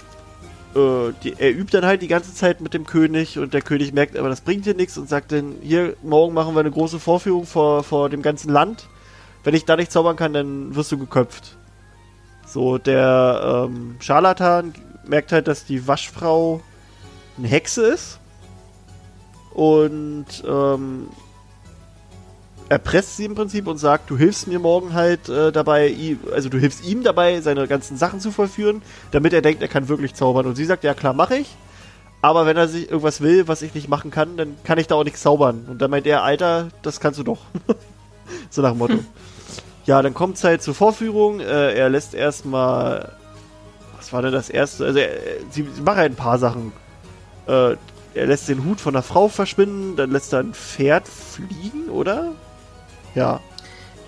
äh, die, er übt dann halt die ganze Zeit mit dem König und der König merkt aber, das bringt dir nichts und sagt dann, hier, morgen machen wir eine große Vorführung vor, vor dem ganzen Land. Wenn ich da nicht zaubern kann, dann wirst du geköpft. So, der ähm, Scharlatan merkt halt, dass die Waschfrau eine Hexe ist. Und ähm, erpresst sie im Prinzip und sagt, du hilfst mir morgen halt äh, dabei, also du hilfst ihm dabei, seine ganzen Sachen zu vollführen, damit er denkt, er kann wirklich zaubern. Und sie sagt, ja klar, mache ich. Aber wenn er sich irgendwas will, was ich nicht machen kann, dann kann ich da auch nichts zaubern. Und dann meint er, Alter, das kannst du doch. [LAUGHS] so nach dem Motto. Ja, dann kommt es halt zur Vorführung. Äh, er lässt erstmal. Was war denn das erste? Also, er, sie, sie machen halt ein paar Sachen. Äh, er lässt den Hut von der Frau verschwinden, dann lässt er ein Pferd fliegen, oder? Ja.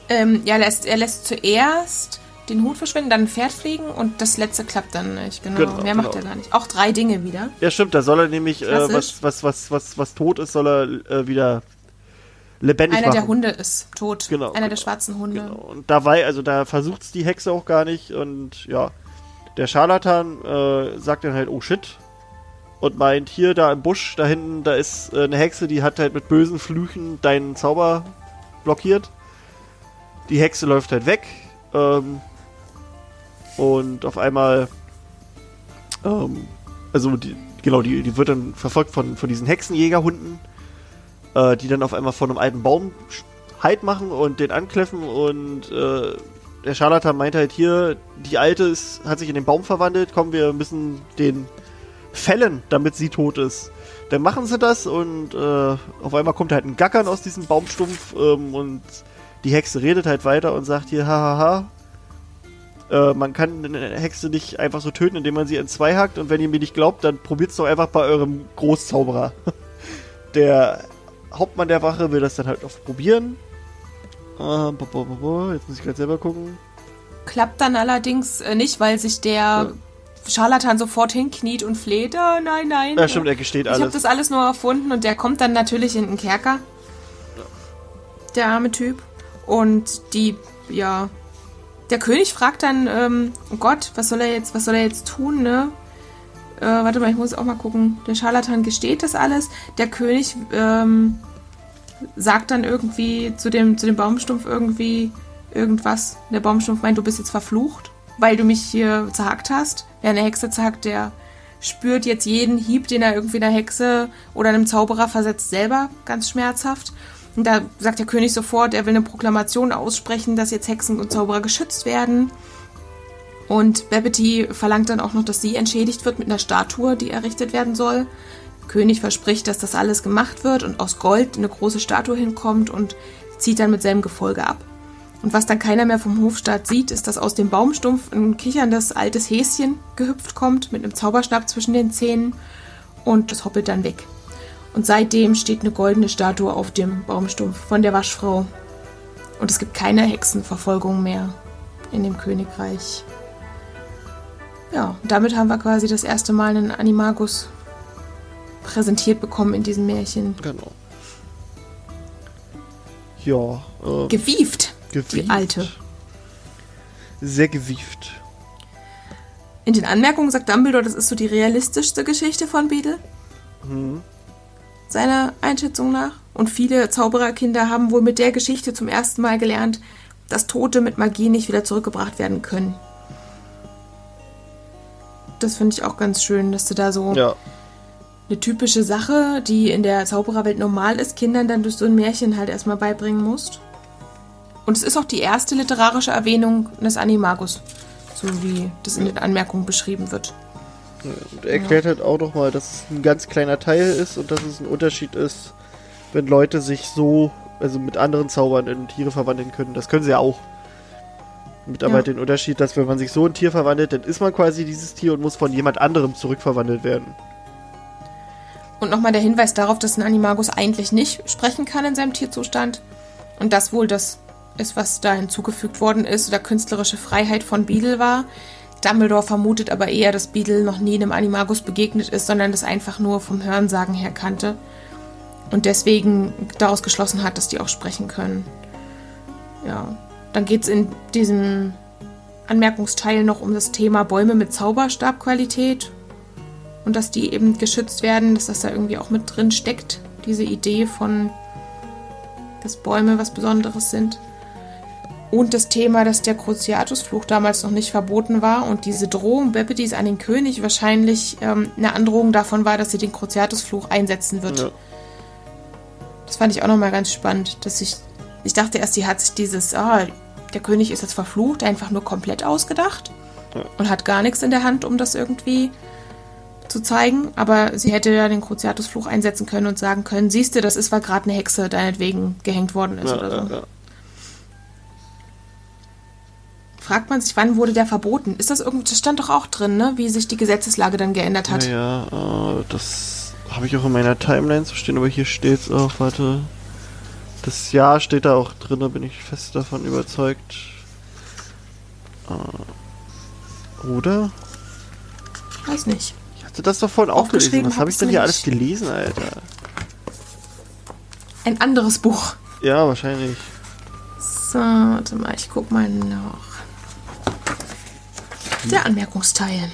Ähm, ja, er lässt, er lässt zuerst den Hut verschwinden, dann ein Pferd fliegen und das letzte klappt dann nicht. Genau, Genau, mehr macht genau. er gar nicht. Auch drei Dinge wieder. Ja, stimmt, da soll er nämlich, äh, was, was, was, was, was tot ist, soll er äh, wieder lebendig Einer machen. der Hunde ist tot. Genau, Einer der genau, schwarzen Hunde. Genau. Und dabei, also da versucht's die Hexe auch gar nicht und ja, der Scharlatan äh, sagt dann halt, oh shit. Und meint, hier da im Busch, da hinten, da ist äh, eine Hexe, die hat halt mit bösen Flüchen deinen Zauber blockiert. Die Hexe läuft halt weg. Ähm, und auf einmal, ähm, also die, genau, die, die wird dann verfolgt von, von diesen Hexenjägerhunden, äh, die dann auf einmal vor einem alten Baum Halt machen und den ankläffen und äh, der Scharlatan meint halt hier, die Alte ist, hat sich in den Baum verwandelt, komm, wir müssen den fällen, damit sie tot ist. Dann machen sie das und äh, auf einmal kommt halt ein Gackern aus diesem Baumstumpf ähm, und die Hexe redet halt weiter und sagt hier, hahaha, äh, man kann eine Hexe nicht einfach so töten, indem man sie in zwei hackt und wenn ihr mir nicht glaubt, dann probiert's doch einfach bei eurem Großzauberer. [LAUGHS] Der Hauptmann der Wache will das dann halt oft probieren. Äh, jetzt muss ich gerade selber gucken. Klappt dann allerdings äh, nicht, weil sich der Scharlatan sofort hinkniet und fleht. Oh nein, nein. Ja, stimmt, er gesteht Ich habe alles. das alles nur erfunden und der kommt dann natürlich in den Kerker. Der arme Typ. Und die, ja. Der König fragt dann, ähm, oh Gott, was soll er jetzt, was soll er jetzt tun, ne? Äh, warte mal, ich muss auch mal gucken. Der Scharlatan gesteht das alles. Der König ähm, sagt dann irgendwie zu dem, zu dem Baumstumpf irgendwie irgendwas. Der Baumstumpf meint, du bist jetzt verflucht, weil du mich hier zerhackt hast. Wer eine Hexe zerhackt, der spürt jetzt jeden Hieb, den er irgendwie einer Hexe oder einem Zauberer versetzt, selber ganz schmerzhaft. Und da sagt der König sofort, er will eine Proklamation aussprechen, dass jetzt Hexen und Zauberer geschützt werden. Und Babbity verlangt dann auch noch, dass sie entschädigt wird mit einer Statue, die errichtet werden soll. König verspricht, dass das alles gemacht wird und aus Gold eine große Statue hinkommt und zieht dann mit seinem Gefolge ab. Und was dann keiner mehr vom Hofstaat sieht, ist, dass aus dem Baumstumpf ein kicherndes altes Häschen gehüpft kommt mit einem Zauberstab zwischen den Zähnen und das hoppelt dann weg. Und seitdem steht eine goldene Statue auf dem Baumstumpf von der Waschfrau. Und es gibt keine Hexenverfolgung mehr in dem Königreich. Ja, damit haben wir quasi das erste Mal einen Animagus präsentiert bekommen in diesem Märchen. Genau. Ja. Äh, gewieft. Gewieft. Die alte. Sehr gewieft. In den Anmerkungen sagt Dumbledore, das ist so die realistischste Geschichte von Beadle. Mhm. Seiner Einschätzung nach. Und viele Zaubererkinder haben wohl mit der Geschichte zum ersten Mal gelernt, dass Tote mit Magie nicht wieder zurückgebracht werden können. Das finde ich auch ganz schön, dass du da so ja. eine typische Sache, die in der Zaubererwelt normal ist, Kindern dann durch so ein Märchen halt erstmal beibringen musst. Und es ist auch die erste literarische Erwähnung des Animagus, so wie das in den Anmerkungen beschrieben wird. Und er erklärt ja. halt auch nochmal, dass es ein ganz kleiner Teil ist und dass es ein Unterschied ist, wenn Leute sich so, also mit anderen Zaubern in Tiere verwandeln können. Das können sie ja auch. Mit aber ja. den Unterschied, dass wenn man sich so in Tier verwandelt, dann ist man quasi dieses Tier und muss von jemand anderem zurückverwandelt werden. Und nochmal der Hinweis darauf, dass ein Animagus eigentlich nicht sprechen kann in seinem Tierzustand. Und das wohl das ist, was da hinzugefügt worden ist, oder künstlerische Freiheit von Beadle war. Dumbledore vermutet aber eher, dass Beadle noch nie einem Animagus begegnet ist, sondern das einfach nur vom Hörensagen her kannte. Und deswegen daraus geschlossen hat, dass die auch sprechen können. Ja. Dann geht es in diesem Anmerkungsteil noch um das Thema Bäume mit Zauberstabqualität und dass die eben geschützt werden, dass das da irgendwie auch mit drin steckt, diese Idee von, dass Bäume was Besonderes sind. Und das Thema, dass der Cruciatusfluch damals noch nicht verboten war und diese Drohung Bepedis an den König wahrscheinlich ähm, eine Androhung davon war, dass sie den Cruciatusfluch einsetzen wird. Ja. Das fand ich auch nochmal ganz spannend, dass ich ich dachte erst, sie hat sich dieses, ah, der König ist jetzt verflucht, einfach nur komplett ausgedacht ja. und hat gar nichts in der Hand, um das irgendwie zu zeigen. Aber sie hätte ja den Cruciatusfluch einsetzen können und sagen können, siehst du, das ist, weil gerade eine Hexe deinetwegen gehängt worden ist ja, oder so. Ja, Fragt man sich, wann wurde der verboten? Ist das irgendwie, das stand doch auch drin, ne? wie sich die Gesetzeslage dann geändert hat. Ja, ja, das habe ich auch in meiner Timeline zu stehen, aber hier steht es auch, warte. Das Jahr steht da auch drin, da bin ich fest davon überzeugt. Äh, oder? Weiß nicht. Ich hatte das doch vorhin auch gelesen. Was habe ich denn hier alles gelesen, Alter? Ein anderes Buch. Ja, wahrscheinlich. So, warte mal, ich guck mal noch. Der Anmerkungsteil.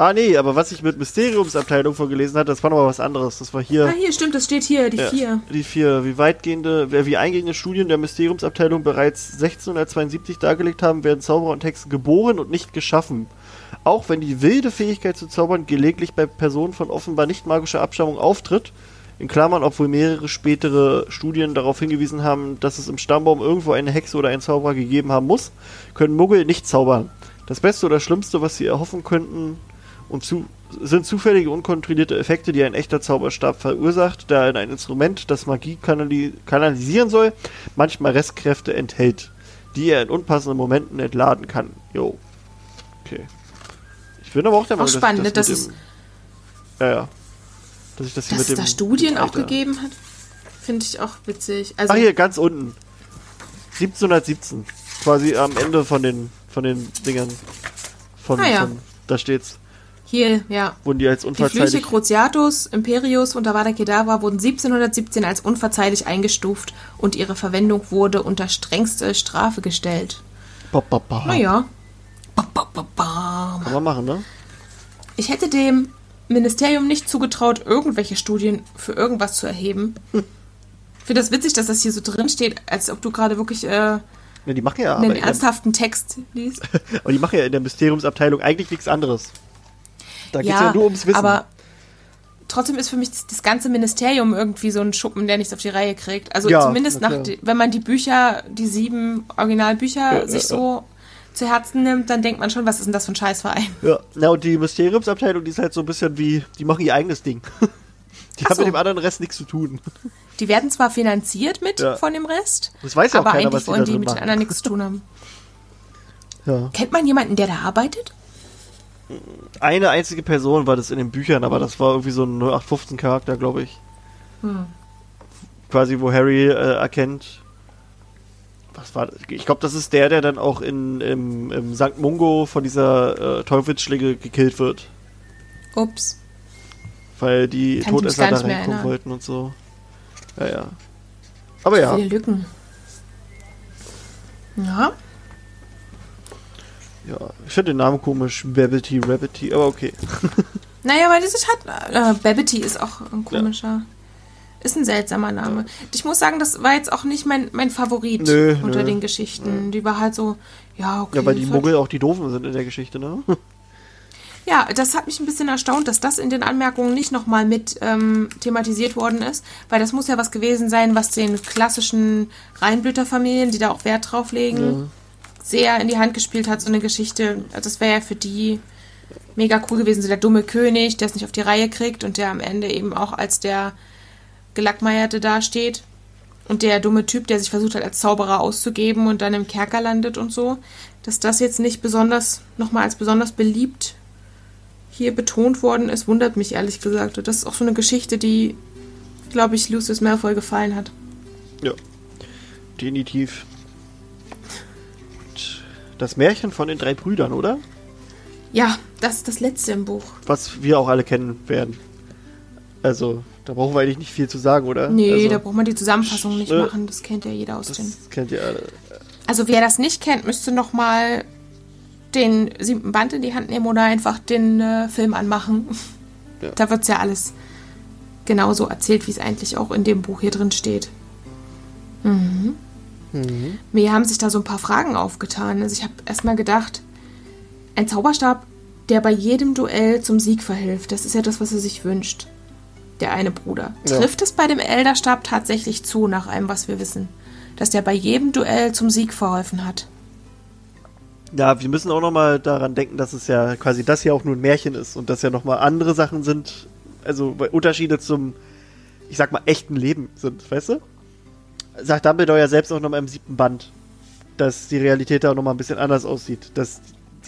Ah, nee, aber was ich mit Mysteriumsabteilung vorgelesen hatte, das war nochmal was anderes. Das war hier. Ah, hier stimmt, das steht hier, die ja, vier. Die vier. Wie weitgehende, wie eingehende Studien der Mysteriumsabteilung bereits 1672 dargelegt haben, werden Zauberer und Hexen geboren und nicht geschaffen. Auch wenn die wilde Fähigkeit zu zaubern gelegentlich bei Personen von offenbar nicht magischer Abstammung auftritt, in Klammern, obwohl mehrere spätere Studien darauf hingewiesen haben, dass es im Stammbaum irgendwo eine Hexe oder einen Zauberer gegeben haben muss, können Muggel nicht zaubern. Das Beste oder Schlimmste, was sie erhoffen könnten, und zu, sind zufällige, unkontrollierte Effekte, die ein echter Zauberstab verursacht, da ein Instrument, das Magie kanali kanalisieren soll, manchmal Restkräfte enthält, die er in unpassenden Momenten entladen kann. Jo. Okay. Ich bin aber auch der Meinung, dass spannend, das, das ist. ja, ja. Dass ich das hier dass mit dem. Dass es da Studien auch gegeben hat, finde ich auch witzig. Also, ah, hier, ganz unten. 1717. Quasi am Ende von den, von den Dingern. Von, ah, ja. von da steht's. Hier, ja. Wurden die als unverzeihlich... Die Flüche Cruciatus, Imperius und Avada Kedavra wurden 1717 als unverzeihlich eingestuft und ihre Verwendung wurde unter strengste Strafe gestellt. Ba, ba, ba. Naja. Kann man machen, ne? Ich hätte dem Ministerium nicht zugetraut, irgendwelche Studien für irgendwas zu erheben. Hm. Ich finde das witzig, dass das hier so drin steht, als ob du gerade wirklich äh, ja, die machen ja einen ernsthaften Text liest. [LAUGHS] aber die machen ja in der Mysteriumsabteilung eigentlich nichts anderes. Da geht es ja, ja nur ums Wissen. Aber trotzdem ist für mich das, das, ganze Ministerium irgendwie so ein Schuppen, der nichts auf die Reihe kriegt. Also ja, zumindest nach, wenn man die Bücher, die sieben Originalbücher ja, sich so zu Herzen nimmt, dann denkt man schon, was ist denn das für ein Scheißverein? Ja, na und die Mysteriumsabteilung, die ist halt so ein bisschen wie, die machen ihr eigenes Ding. [LAUGHS] Die Ach haben so. mit dem anderen Rest nichts zu tun. Die werden zwar finanziert mit ja. von dem Rest, das weiß ja aber auch keiner, eigentlich was wollen die, die mit den anderen nichts zu tun haben. [LAUGHS] Ja. Kennt man jemanden, der da arbeitet? eine einzige Person war das in den Büchern, aber das war irgendwie so ein 0815 Charakter, glaube ich. Hm. Quasi, wo Harry äh, erkennt. Was war das? Ich glaube, das ist der, der dann auch in, im, im St. Mungo von dieser äh, Teufelsschlinge gekillt wird. Ups. Weil die Kann Todesser da reinkommen wollten und so. Ja, ja. Aber ja. Viele Lücken. Ja. Ja, ich finde den Namen komisch. Babbity, Rabbity, aber okay. [LAUGHS] Naja, weil dieses hat. Äh, Babbity ist auch ein komischer. Ist ein seltsamer Name. Ich muss sagen, das war jetzt auch nicht mein, mein Favorit Nö, unter nö. den Geschichten. Die war halt so, ja, okay. Ja, weil die halt- Muggel auch die Doofen sind in der Geschichte, ne? [LAUGHS] Ja, das hat mich ein bisschen erstaunt, dass das in den Anmerkungen nicht nochmal mit ähm, thematisiert worden ist, weil das muss ja was gewesen sein, was den klassischen Reinblüterfamilien, die da auch Wert drauf legen, sehr in die Hand gespielt hat, so eine Geschichte. Also das wäre ja für die mega cool gewesen, so der dumme König, der es nicht auf die Reihe kriegt und der am Ende eben auch als der Gelackmeierte dasteht. Und der dumme Typ, der sich versucht hat, als Zauberer auszugeben und dann im Kerker landet und so, dass das jetzt nicht besonders, nochmal als besonders beliebt hier betont worden ist, wundert mich ehrlich gesagt. Das ist auch so eine Geschichte, die, glaube ich, Lucius Malfoy gefallen hat. Ja. Definitiv. Und Das Märchen von den drei Brüdern, oder? Ja, das ist das letzte im Buch. Was wir auch alle kennen werden. Also, da brauchen wir eigentlich nicht viel zu sagen, oder? Nee, also, da braucht man die Zusammenfassung nicht äh, machen. Das kennt ja jeder aus den. Das kennt ihr alle. Also wer das nicht kennt, müsste noch mal den siebten Band in die Hand nehmen oder einfach den äh, Film anmachen. [LAUGHS] Ja. Da wird's ja alles genauso erzählt, wie es eigentlich auch in dem Buch hier drin steht. Mhm. Mir haben sich da so ein paar Fragen aufgetan. Also ich habe erstmal gedacht, ein Zauberstab, der bei jedem Duell zum Sieg verhilft, das ist ja das, was er sich wünscht. Der eine Bruder. Ja. Trifft es bei dem Elderstab tatsächlich zu, nach allem, was wir wissen? Dass der bei jedem Duell zum Sieg verholfen hat? Ja, wir müssen auch nochmal daran denken, dass es ja quasi das hier auch nur ein Märchen ist und dass ja nochmal andere Sachen sind, also Unterschiede zum, ich sag mal, echten Leben sind, weißt du? Sagt Dumbledore ja selbst auch nochmal im siebten Band, dass die Realität da nochmal ein bisschen anders aussieht. Dass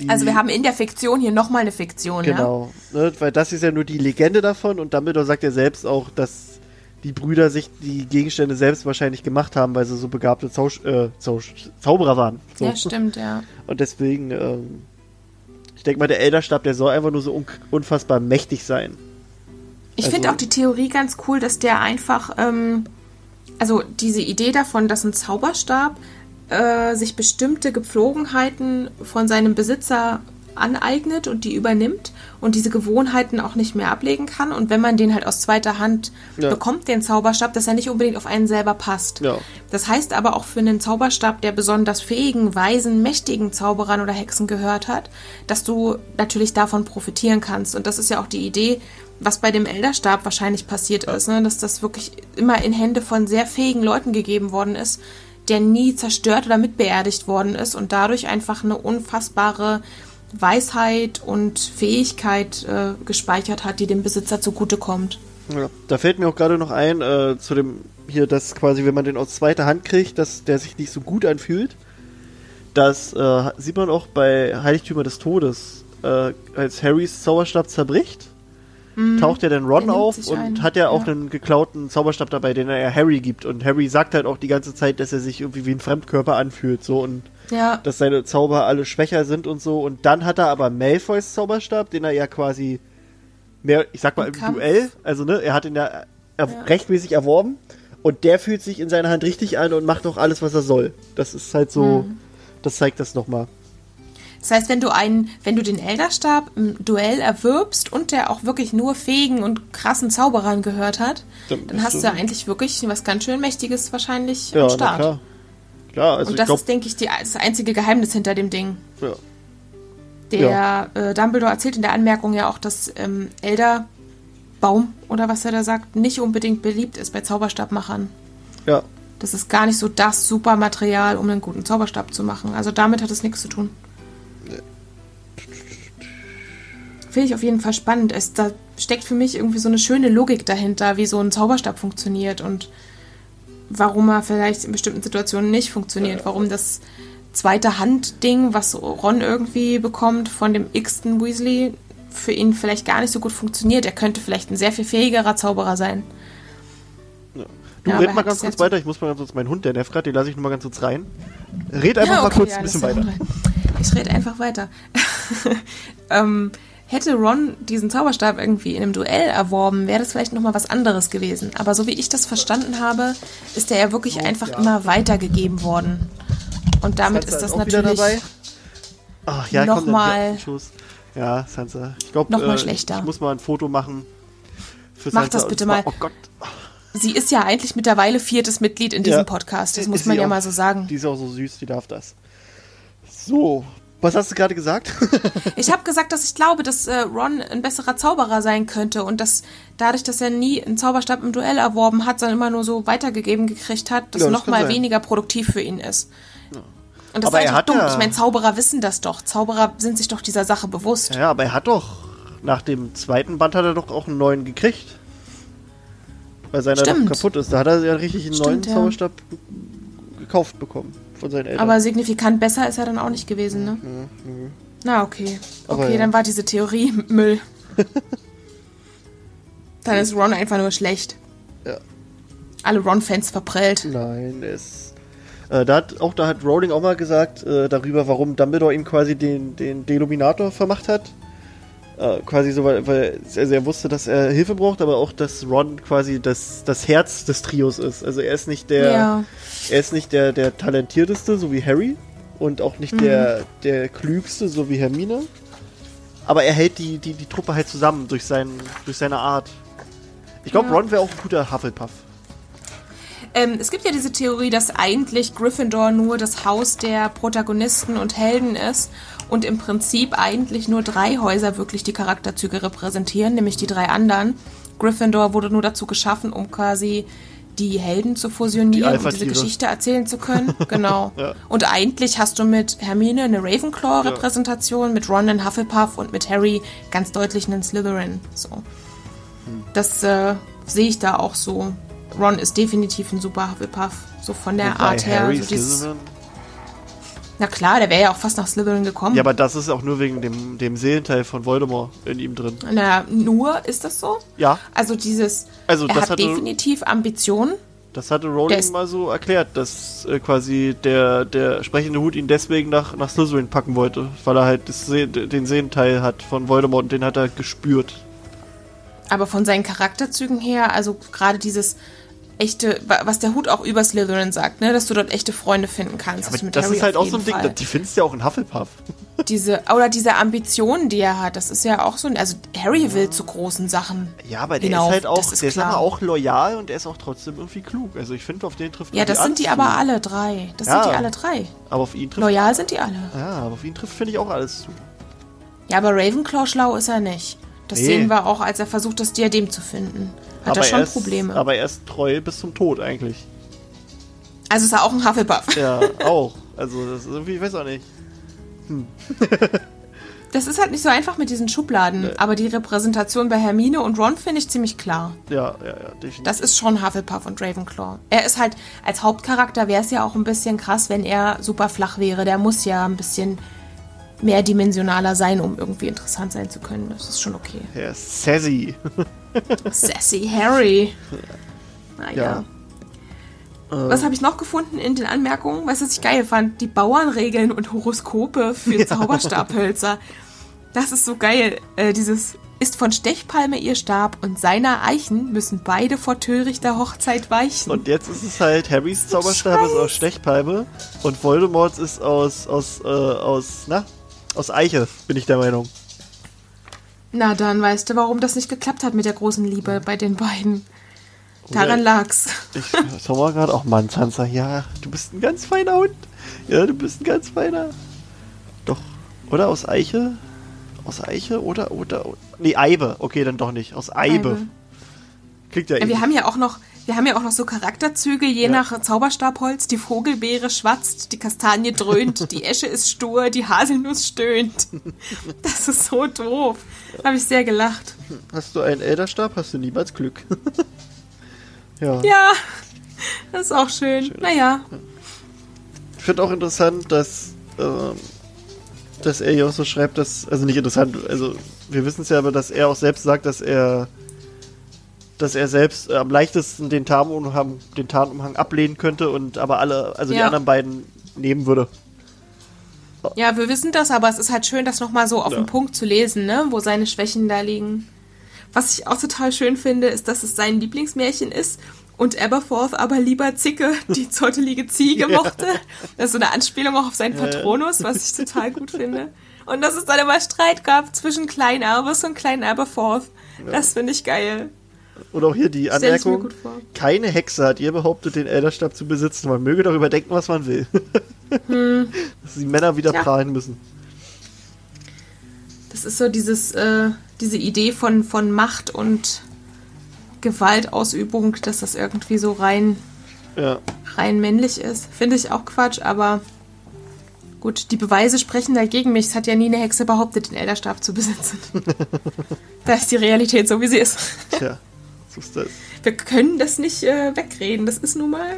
Also wir haben in der Fiktion hier nochmal eine Fiktion, ja? Genau, ne, weil das ist ja nur die Legende davon und Dumbledore sagt ja selbst auch, dass die Brüder sich die Gegenstände selbst wahrscheinlich gemacht haben, weil sie so begabte Zau äh, Zau Zauberer waren. So. Ja, stimmt, ja. Und deswegen, ähm, ich denke mal, der Elderstab, der soll einfach nur so un unfassbar mächtig sein. Ich Also- finde auch die Theorie ganz cool, dass der einfach, ähm, also diese Idee davon, dass ein Zauberstab äh, sich bestimmte Gepflogenheiten von seinem Besitzer aneignet und die übernimmt und diese Gewohnheiten auch nicht mehr ablegen kann. Und wenn man den halt aus zweiter Hand Ja. bekommt, den Zauberstab, dass er nicht unbedingt auf einen selber passt. Ja. Das heißt aber auch für einen Zauberstab, der besonders fähigen, weisen, mächtigen Zauberern oder Hexen gehört hat, dass du natürlich davon profitieren kannst. Und das ist ja auch die Idee, was bei dem Elderstab wahrscheinlich passiert ist, ne? dass das wirklich immer in Hände von sehr fähigen Leuten gegeben worden ist, der nie zerstört oder mitbeerdigt worden ist und dadurch einfach eine unfassbare Weisheit und Fähigkeit äh, gespeichert hat, die dem Besitzer zugutekommt. Ja. Da fällt mir auch gerade noch ein, äh, zu dem, hier, dass quasi, wenn man den aus zweiter Hand kriegt, dass der sich nicht so gut anfühlt. Das äh, sieht man auch bei Heiligtümer des Todes. Äh, als Harrys Zauberstab zerbricht, taucht ja dann Ron Mhm. Auf und ein, hat ja auch ja. einen geklauten Zauberstab dabei, den er ja Harry gibt. Und Harry sagt halt auch die ganze Zeit, dass er sich irgendwie wie ein Fremdkörper anfühlt. So und Ja, dass seine Zauber alle schwächer sind und so. Und dann hat er aber Malfoys Zauberstab, den er ja quasi mehr, ich sag mal, Im im. Duell, also ne, er hat ihn ja, Ja. rechtmäßig erworben. Und der fühlt sich in seiner Hand richtig an und macht auch alles, was er soll. Das ist halt so, Mhm. das zeigt das nochmal. Das heißt, wenn du einen, wenn du den Elderstab im Duell erwirbst und der auch wirklich nur fähigen und krassen Zauberern gehört hat, Dann dann hast du- du eigentlich wirklich was ganz schön Mächtiges wahrscheinlich Ja, am Start. klar. Klar, also und ich das glaube, ist, denke ich, die, das einzige Geheimnis hinter dem Ding. ja. Der äh, Dumbledore erzählt in der Anmerkung ja auch, dass ähm, Elderbaum oder was er da sagt, nicht unbedingt beliebt ist bei Zauberstabmachern. ja. Das ist gar nicht so das super Material, um einen guten Zauberstab zu machen. Also damit hat es nichts zu tun. Finde ich auf jeden Fall spannend. Es, da steckt für mich irgendwie so eine schöne Logik dahinter, wie so ein Zauberstab funktioniert und warum er vielleicht in bestimmten Situationen nicht funktioniert. Warum das zweite Hand-Ding, was Ron irgendwie bekommt von dem x-ten Weasley, für ihn vielleicht gar nicht so gut funktioniert. Er könnte vielleicht ein sehr viel fähigerer Zauberer sein. Du Ja, red mal ganz kurz weiter, ich muss mal ganz kurz meinen Hund, der gerade, den lasse ich nur mal ganz kurz rein. Red einfach Ja, mal okay, kurz ja, ein bisschen weiter. Ich rede einfach weiter. [LAUGHS] ähm, hätte Ron diesen Zauberstab irgendwie in einem Duell erworben, wäre das vielleicht nochmal was anderes gewesen. Aber so wie ich das verstanden habe, ist der ja wirklich oh, einfach ja. immer weitergegeben worden. Und damit ist das natürlich Ach, ja, nochmal ja, Sansa. Ich glaube, äh, schlechter. ich muss mal ein Foto machen. Für Mach Sansa. das bitte mal. Oh Gott. Sie ist ja eigentlich mittlerweile viertes Mitglied in diesem ja, Podcast. Das muss man ja auch, mal so sagen. Die ist auch so süß, die darf das. So, was hast du gerade gesagt? [LAUGHS] ich habe gesagt, dass ich glaube, dass äh, Ron ein besserer Zauberer sein könnte und dass dadurch, dass er nie einen Zauberstab im Duell erworben hat, sondern immer nur so weitergegeben gekriegt hat, dass ja, noch mal weniger produktiv für ihn ist. Ja. Und das aber ist einfach dumm. Ja ich meine, Zauberer wissen das doch. Zauberer sind sich doch dieser Sache bewusst. Ja, aber er hat doch nach dem zweiten Band hat er doch auch einen neuen gekriegt. Weil seiner doch kaputt ist. Da hat er ja richtig einen Stimmt, neuen Zauberstab gekauft bekommen von seinen Eltern. Aber signifikant besser ist er dann auch nicht gewesen, ne? Mhm. Mhm. Na, okay. Okay, ja. dann war diese Theorie [LAUGHS] Müll. [LAUGHS] dann ist Ron einfach nur schlecht. Ja. Alle Ron-Fans verprellt. Nein, es. Äh, da hat, auch da hat Rowling auch mal gesagt, äh, darüber, warum Dumbledore ihm quasi den, den Deluminator vermacht hat. Äh, quasi so, weil, weil also er wusste, dass er Hilfe braucht, aber auch, dass Ron quasi das, das Herz des Trios ist. Also er ist nicht der, ja. er ist nicht der, der talentierteste, so wie Harry, und auch nicht mhm. der, der klügste, so wie Hermine. Aber er hält die, die, die Truppe halt zusammen durch, sein, durch seine Art. Ich glaube, ja. Ron wäre auch ein guter Hufflepuff. Ähm, es gibt ja diese Theorie, dass eigentlich Gryffindor nur das Haus der Protagonisten und Helden ist und im Prinzip eigentlich nur drei Häuser wirklich die Charakterzüge repräsentieren, nämlich die drei anderen. Gryffindor wurde nur dazu geschaffen, um quasi die Helden zu fusionieren und diese Geschichte erzählen zu können. [LAUGHS] Genau. ja. Und eigentlich hast du mit Hermine eine Ravenclaw-Repräsentation, ja. mit Ron einen Hufflepuff und mit Harry ganz deutlich einen Slytherin. So. Hm. Das äh, sehe ich da auch so. Ron ist definitiv ein super Hufflepuff. So von der Wobei Art her. Harry so dieses, na klar, der wäre ja auch fast nach Slytherin gekommen. Ja, aber das ist auch nur wegen dem, dem Seelenteil von Voldemort in ihm drin. Na, nur ist das so? Ja. Also dieses, also er hat hatte, definitiv Ambitionen. Das hatte Rowling mal so erklärt, dass äh, quasi der, der sprechende Hut ihn deswegen nach, nach Slytherin packen wollte, weil er halt See den Seelenteil hat von Voldemort und den hat er gespürt. Aber von seinen Charakterzügen her, also gerade dieses echte, was der Hut auch über Slytherin sagt, ne, dass du dort echte Freunde finden kannst. Ja, das, das ist halt auch so ein Ding, Fall. die findest du ja auch in Hufflepuff. [LAUGHS] Diese, oder diese Ambitionen, die er hat, das ist ja auch so ein, also Harry ja. will zu großen Sachen. Ja, aber der hinauf, ist halt auch, ist der klar. ist aber auch loyal und er ist auch trotzdem irgendwie klug. Also ich finde, auf den trifft Ja, das sind die zu. aber alle drei. Das ja, sind die alle drei. Aber auf ihn trifft. Loyal sind die alle. Ja, aber auf ihn trifft, finde ich, auch alles zu. Ja, aber Ravenclaw schlau ist er nicht. Das nee. sehen wir auch, als er versucht, das Diadem zu finden. Hat aber er schon ist, Probleme. Aber er ist treu bis zum Tod eigentlich. Also ist er auch ein Hufflepuff. Ja, auch. Also das ist irgendwie, ich weiß auch nicht. Hm. [LAUGHS] das ist halt nicht so einfach mit diesen Schubladen, nee. aber die Repräsentation bei Hermine und Ron finde ich ziemlich klar. Ja, ja, ja, definitiv. Das ist schon Hufflepuff und Ravenclaw. Er ist halt, als Hauptcharakter wäre es ja auch ein bisschen krass, wenn er super flach wäre. Der muss ja ein bisschen mehrdimensionaler sein, um irgendwie interessant sein zu können. Das ist schon okay. Ja, sassy. [LAUGHS] sassy Harry. Naja. Ja. Was habe ich noch gefunden in den Anmerkungen? Weißt du, was ich geil fand? Die Bauernregeln und Horoskope für [LAUGHS] ja. Zauberstabhölzer. Das ist so geil. Äh, dieses ist von Stechpalme ihr Stab und seiner Eichen müssen beide vor törichter Hochzeit weichen. Und jetzt ist es halt, Harrys Zauberstab ist aus Stechpalme und Voldemorts ist aus, aus, äh, aus, na, aus Eiche, bin ich der Meinung. Na, dann weißt du, warum das nicht geklappt hat mit der großen Liebe bei den beiden. Daran lag's. Ich schau mal gerade auch, Mann, Sansa, ja, du bist ein ganz feiner Hund. Ja, du bist ein ganz feiner. Doch, oder aus Eiche? Aus Eiche oder, oder, oder nee, Eibe. Okay, dann doch nicht. Aus Eibe. Eibe. Klingt ja ähnlich. Wir haben ja auch noch, wir haben ja auch noch so Charakterzüge, je ja. nach Zauberstabholz. Die Vogelbeere schwatzt, die Kastanie dröhnt, [LAUGHS] die Esche ist stur, die Haselnuss stöhnt. Das ist so doof. Habe ich sehr gelacht. Hast du einen Elderstab, hast du niemals Glück. [LAUGHS] ja. Ja, das ist auch schön. schön. Naja. Ich finde auch interessant, dass, ähm, dass er ja auch so schreibt, dass, also nicht interessant, also wir wissen es ja aber, dass er auch selbst sagt, dass er dass er selbst äh, am leichtesten den Tarnumhang, den Tarnumhang ablehnen könnte und aber alle, also ja. die anderen beiden nehmen würde. Ja, wir wissen das, aber es ist halt schön, das nochmal so auf Ja. den Punkt zu lesen, ne? wo seine Schwächen da liegen. Was ich auch total schön finde, ist, dass es sein Lieblingsmärchen ist und Aberforth aber lieber Zicke, die [LAUGHS] zottelige Ziege, mochte. Das ist so eine Anspielung auch auf seinen Patronus, was ich total gut finde. Und dass es dann immer Streit gab zwischen Klein Albus und Klein Aberforth. Das finde ich geil. Und auch hier die Anmerkung, gut vor. keine Hexe hat ihr behauptet, den Elderstab zu besitzen. Man möge darüber denken, was man will. [LAUGHS] Dass die Männer wieder Hm. Ja. prahlen müssen. Das ist so dieses, äh, diese Idee von, von Macht und Gewaltausübung, dass das irgendwie so rein, Ja. rein männlich ist. Finde ich auch Quatsch, aber gut, die Beweise sprechen dagegen mich. Es hat ja nie eine Hexe behauptet, den Elderstab zu besitzen. [LAUGHS] da ist die Realität so, wie sie ist. Tja, so ist das. Wir können das nicht äh, wegreden. Das ist nun mal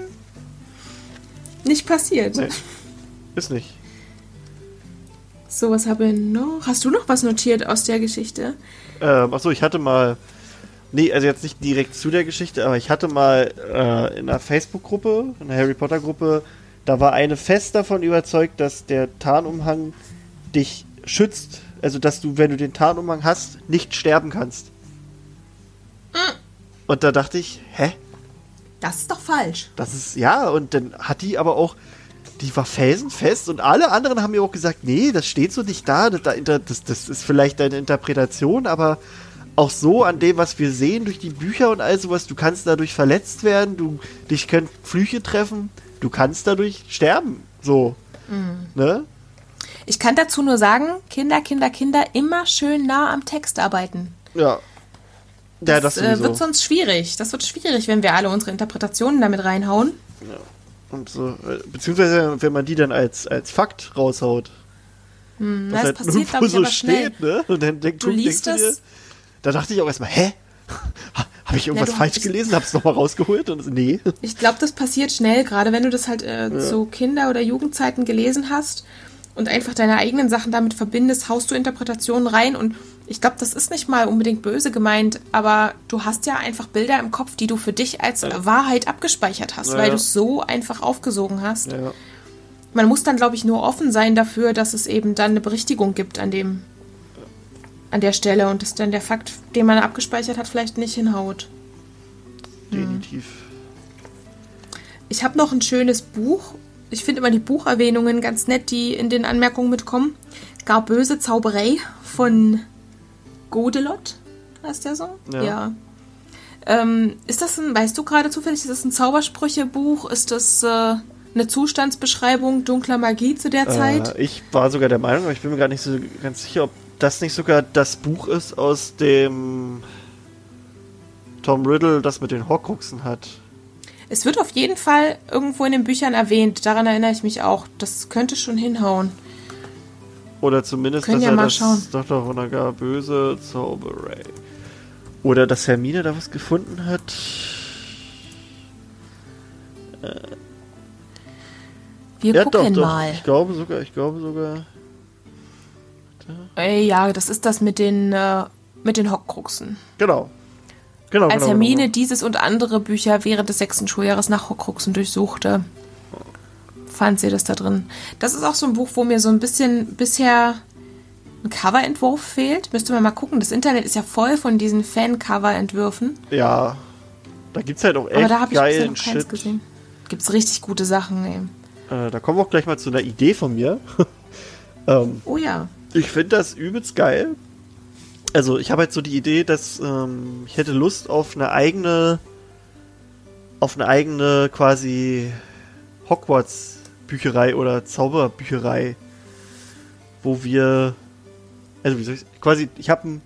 nicht passiert. Nee. Ist nicht. So, was habe ich noch? Hast du noch was notiert aus der Geschichte? Ähm, achso, ich hatte mal. Nee, also jetzt nicht direkt zu der Geschichte, aber ich hatte mal äh, in einer Facebook-Gruppe, in einer Harry Potter-Gruppe, da war eine fest davon überzeugt, dass der Tarnumhang dich schützt. Also, dass du, wenn du den Tarnumhang hast, nicht sterben kannst. Und da dachte ich, hä? Das ist doch falsch. Das ist, ja, und dann hat die aber auch, die war felsenfest und alle anderen haben mir auch gesagt, nee, das steht so nicht da, das, das, das ist vielleicht deine Interpretation, aber auch so an dem, was wir sehen durch die Bücher und all sowas, du kannst dadurch verletzt werden, du, dich können Flüche treffen, du kannst dadurch sterben, so, ne? Ich kann dazu nur sagen, Kinder, Kinder, Kinder, immer schön nah am Text arbeiten. Ja. Ja, das, Das äh, wird sonst schwierig. Das wird schwierig, wenn wir alle unsere Interpretationen damit reinhauen. und so, äh, beziehungsweise, wenn man die dann als, als Fakt raushaut. Hm, das halt passiert, ich, [LAUGHS] so steht, ne? Und dann denk, Du guck, liest denkst du das- dir, da dachte ich auch erstmal, hä? [LAUGHS] Habe ich irgendwas du falsch gelesen? Hab's nochmal rausgeholt? Und nee. [LAUGHS] Ich glaube, das passiert schnell, gerade wenn du das halt äh, zu Kinder- oder Jugendzeiten gelesen hast und einfach deine eigenen Sachen damit verbindest, haust du Interpretationen rein und ich glaube, das ist nicht mal unbedingt böse gemeint, aber du hast ja einfach Bilder im Kopf, die du für dich als Wahrheit abgespeichert hast, Ja, weil ja. du es so einfach aufgesogen hast. Ja. Man muss dann, glaube ich, nur offen sein dafür, dass es eben dann eine Berichtigung gibt an dem an der Stelle und dass dann der Fakt, den man abgespeichert hat, vielleicht nicht hinhaut. Definitiv. Ich habe noch ein schönes Buch. Ich finde immer die Bucherwähnungen ganz nett, die in den Anmerkungen mitkommen. Gar böse Zauberei von Godelot. Heißt der so? Ja. Ähm, ist das ein, weißt du gerade zufällig, ist das ein Zaubersprüchebuch? Ist das äh, eine Zustandsbeschreibung dunkler Magie zu der Zeit? Äh, ich war sogar der Meinung, aber ich bin mir gar nicht so ganz sicher, ob das nicht sogar das Buch ist, aus dem Tom Riddle das mit den Horcruxen hat. Es wird auf jeden Fall irgendwo in den Büchern erwähnt. Daran erinnere ich mich auch. Das könnte schon hinhauen. Oder zumindest, Können dass ja er das schauen. Dr. Wundergar böse Zauberei. Oder dass Hermine da was gefunden hat. Wir ja, gucken doch, doch. mal. Ich glaube sogar, ich glaube sogar. Äh, ja, das ist das mit den, äh, mit den Hockruxen. Genau. Genau, Als genau, Hermine genau. dieses und andere Bücher während des sechsten Schuljahres nach Horcruxen durchsuchte, fand sie das da drin. Das ist auch so ein Buch, wo mir so ein bisschen bisher ein Coverentwurf fehlt. Müsste man mal gucken. Das Internet ist ja voll von diesen Fan-Cover-Entwürfen. Ja. Da gibt's halt auch Aber echt da habe ich bisher noch keins Shit. gesehen. Gibt's richtig gute Sachen, ey. Äh, da kommen wir auch gleich mal zu einer Idee von mir. [LAUGHS] ähm, Oh ja. ich finde das übelst geil. Also ich habe halt so die Idee, dass ähm, ich hätte Lust auf eine eigene, auf eine eigene quasi Hogwarts Bücherei oder Zauberbücherei, wo wir, also wie soll ich, quasi, ich habe ein,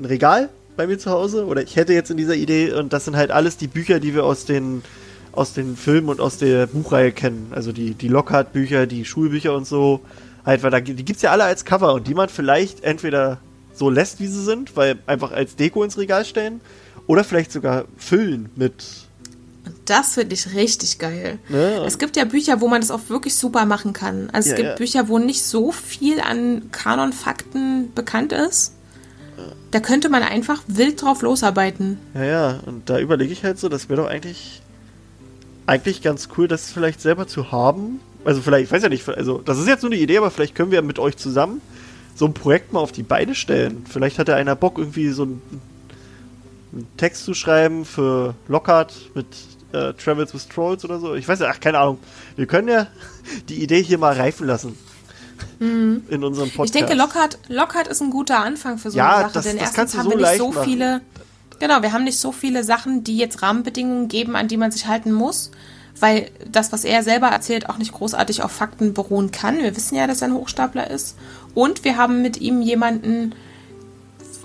ein Regal bei mir zu Hause oder ich hätte jetzt in dieser Idee und das sind halt alles die Bücher, die wir aus den aus den Filmen und aus der Buchreihe kennen. Also die, die Lockhart-Bücher, die Schulbücher und so. Halt, weil da, die gibt's ja alle als Cover und die man vielleicht entweder so lässt, wie sie sind, weil einfach als Deko ins Regal stellen oder vielleicht sogar füllen mit. Das finde ich richtig geil. Ne? Es gibt ja Bücher, wo man das auch wirklich super machen kann. Also Ja, es gibt ja. Bücher, wo nicht so viel an Kanonfakten bekannt ist. Da könnte man einfach wild drauf losarbeiten. Ja, ja, und da überlege ich halt so, das wäre doch eigentlich eigentlich ganz cool, das vielleicht selber zu haben also vielleicht, ich weiß ja nicht, also das ist jetzt nur eine Idee, aber vielleicht können wir mit euch zusammen so ein Projekt mal auf die Beine stellen. Vielleicht hat ja einer Bock, irgendwie so einen, einen Text zu schreiben für Lockhart mit äh, Travels with Trolls oder so. Ich weiß ja, ach, keine Ahnung. Wir können ja [LAUGHS] die Idee hier mal reifen lassen. Mhm. In unserem Podcast. Ich denke, Lockhart, Lockhart ist ein guter Anfang für so Ja, eine Sache, das- denn das erstens haben so wir nicht so machen. viele, genau, wir haben nicht so viele Sachen, die jetzt Rahmenbedingungen geben, an die man sich halten muss, weil das, was er selber erzählt, auch nicht großartig auf Fakten beruhen kann. Wir wissen ja, dass er ein Hochstapler ist. Und wir haben mit ihm jemanden,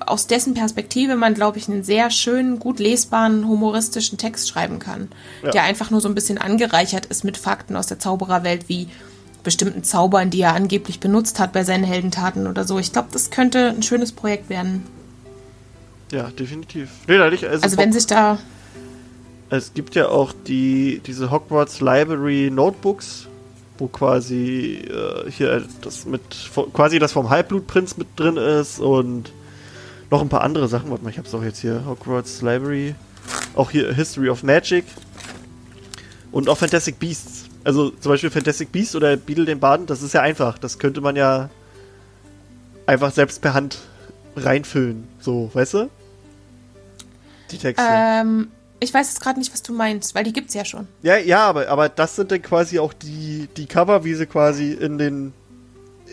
aus dessen Perspektive man, glaube ich, einen sehr schönen, gut lesbaren, humoristischen Text schreiben kann, Ja. der einfach nur so ein bisschen angereichert ist mit Fakten aus der Zaubererwelt, wie bestimmten Zaubern, die er angeblich benutzt hat bei seinen Heldentaten oder so. Ich glaube, das könnte ein schönes Projekt werden. Ja, definitiv. Nee, ich also, Also wenn sich da, Es gibt ja auch die, diese Hogwarts Library Notebooks, wo quasi äh, hier das mit quasi das vom Halbblutprinz mit drin ist und noch ein paar andere Sachen. Warte mal, ich hab's auch jetzt hier. Hogwarts Library. Auch hier History of Magic. Und auch Fantastic Beasts. Also zum Beispiel Fantastic Beasts oder Beetle den Baden, das ist ja einfach. Das könnte man ja einfach selbst per Hand reinfüllen. So, weißt du? Die Texte. ähm, ich weiß jetzt gerade nicht, was du meinst, weil die gibt's ja schon. Ja, ja, aber, aber das sind dann quasi auch die, die Cover, wie sie quasi in den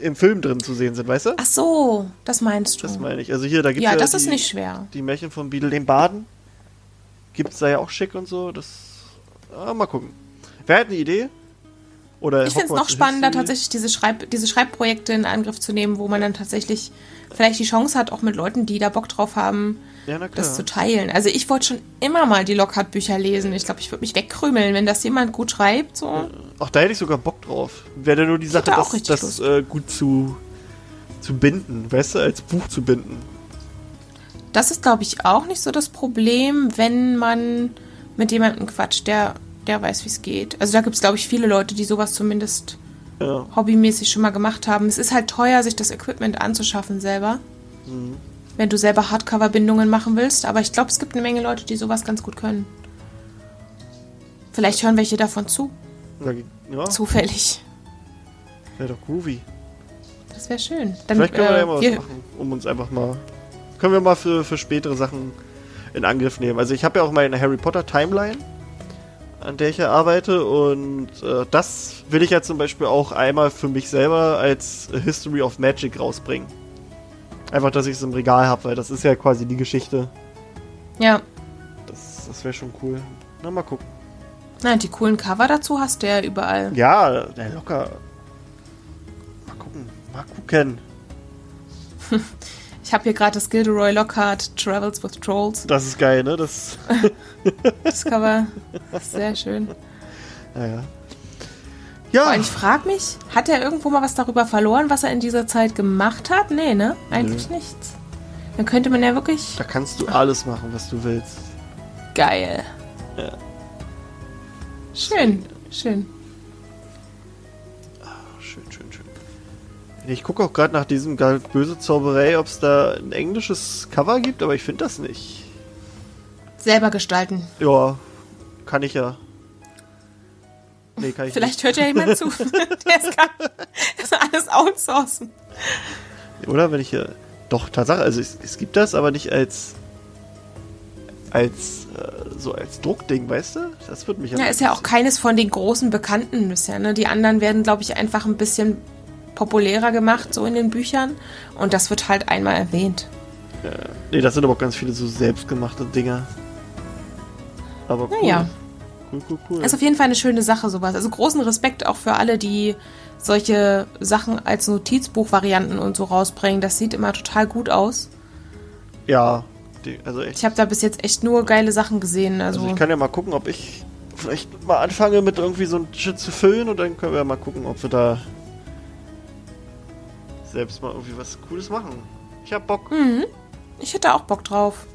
im Film drin zu sehen sind, weißt du? Ach so, das meinst du. Das meine ich. Also hier, da gibt's ja, ja, das die, ist nicht schwer. die Märchen von Beadle den Baden. Gibt's da ja auch schick und so. Das ah, mal gucken. Wer hat eine Idee? Oder Ich finde es noch spannender, History? tatsächlich diese, Schreib diese Schreibprojekte in Angriff zu nehmen, wo man dann tatsächlich vielleicht die Chance hat, auch mit Leuten, die da Bock drauf haben, Ja, das zu teilen. Also ich wollte schon immer mal die Lockhart-Bücher lesen. Ich glaube, ich würde mich wegkrümeln, wenn das jemand gut schreibt. So. Ach, da hätte ich sogar Bock drauf. Wäre nur die Sache, hätte auch das, das äh, gut zu, zu binden, weißt du, als Buch zu binden. Das ist, glaube ich, auch nicht so das Problem, wenn man mit jemandem quatscht, der, der weiß, wie es geht. Also da gibt es, glaube ich, viele Leute, die sowas zumindest Ja. hobbymäßig schon mal gemacht haben. Es ist halt teuer, sich das Equipment anzuschaffen selber. Mhm. Wenn du selber Hardcover-Bindungen machen willst. Aber ich glaube, es gibt eine Menge Leute, die sowas ganz gut können. Vielleicht hören welche davon zu. Ja, Zufällig. wäre doch groovy. Das wäre schön. Dann, Vielleicht können wir äh, ja mal was machen, um uns einfach mal. Können wir mal für, für spätere Sachen in Angriff nehmen. Also ich habe ja auch meine Harry Potter Timeline, an der ich ja arbeite und äh, das will ich ja zum Beispiel auch einmal für mich selber als History of Magic rausbringen. Einfach, dass ich es im Regal habe, weil das ist ja quasi die Geschichte. Ja. Das, das wäre schon cool. Na, mal gucken. Na, die coolen Cover dazu hast du ja überall. Ja, na, locker. Mal gucken. Mal gucken. [LAUGHS] Ich habe hier gerade das Gilderoy Lockhart Travels with Trolls. Das ist geil, ne? Das. [LAUGHS] Das Cover ist sehr schön. Naja. Ja. allem, ich frage mich, hat er irgendwo mal was darüber verloren, was er in dieser Zeit gemacht hat? Nee, ne? Eigentlich nichts. Dann könnte man ja wirklich. Da kannst du alles machen, was du willst. Geil. Ja. Schön, schön. Schön, schön, schön. Ich gucke auch gerade nach diesem böse Zauberei, ob es da ein englisches Cover gibt, aber ich finde das nicht. Selber gestalten. Ja, kann ich ja. Nee, kann ich Vielleicht hört ja jemand zu. [LAUGHS] Der ist gar, das ist alles outsourcen. nicht. Oder wenn ich hier. Doch, Tatsache, also es, es gibt das, aber nicht als. als. Äh, so als Druckding, weißt du? Das wird mich Ja, ist ja auch keines von den großen Bekannten bisher. Ne? Die anderen werden, glaube ich, einfach ein bisschen populärer gemacht, so in den Büchern. Und das wird halt einmal erwähnt. Nee, das sind aber auch ganz viele so selbstgemachte Dinger. Aber cool. Naja. Cool, cool, cool. Ist auf jeden Fall eine schöne Sache, sowas. Also großen Respekt auch für alle, die solche Sachen als Notizbuchvarianten und so rausbringen. Das sieht immer total gut aus. ja, die, also echt. Ich habe da bis jetzt echt nur geile Sachen gesehen. Also, Also ich kann ja mal gucken, ob ich vielleicht mal anfange mit irgendwie so ein Shit zu füllen und dann können wir mal gucken, ob wir da selbst mal irgendwie was Cooles machen. Ich hab Bock. mhm. ich hätte auch Bock drauf.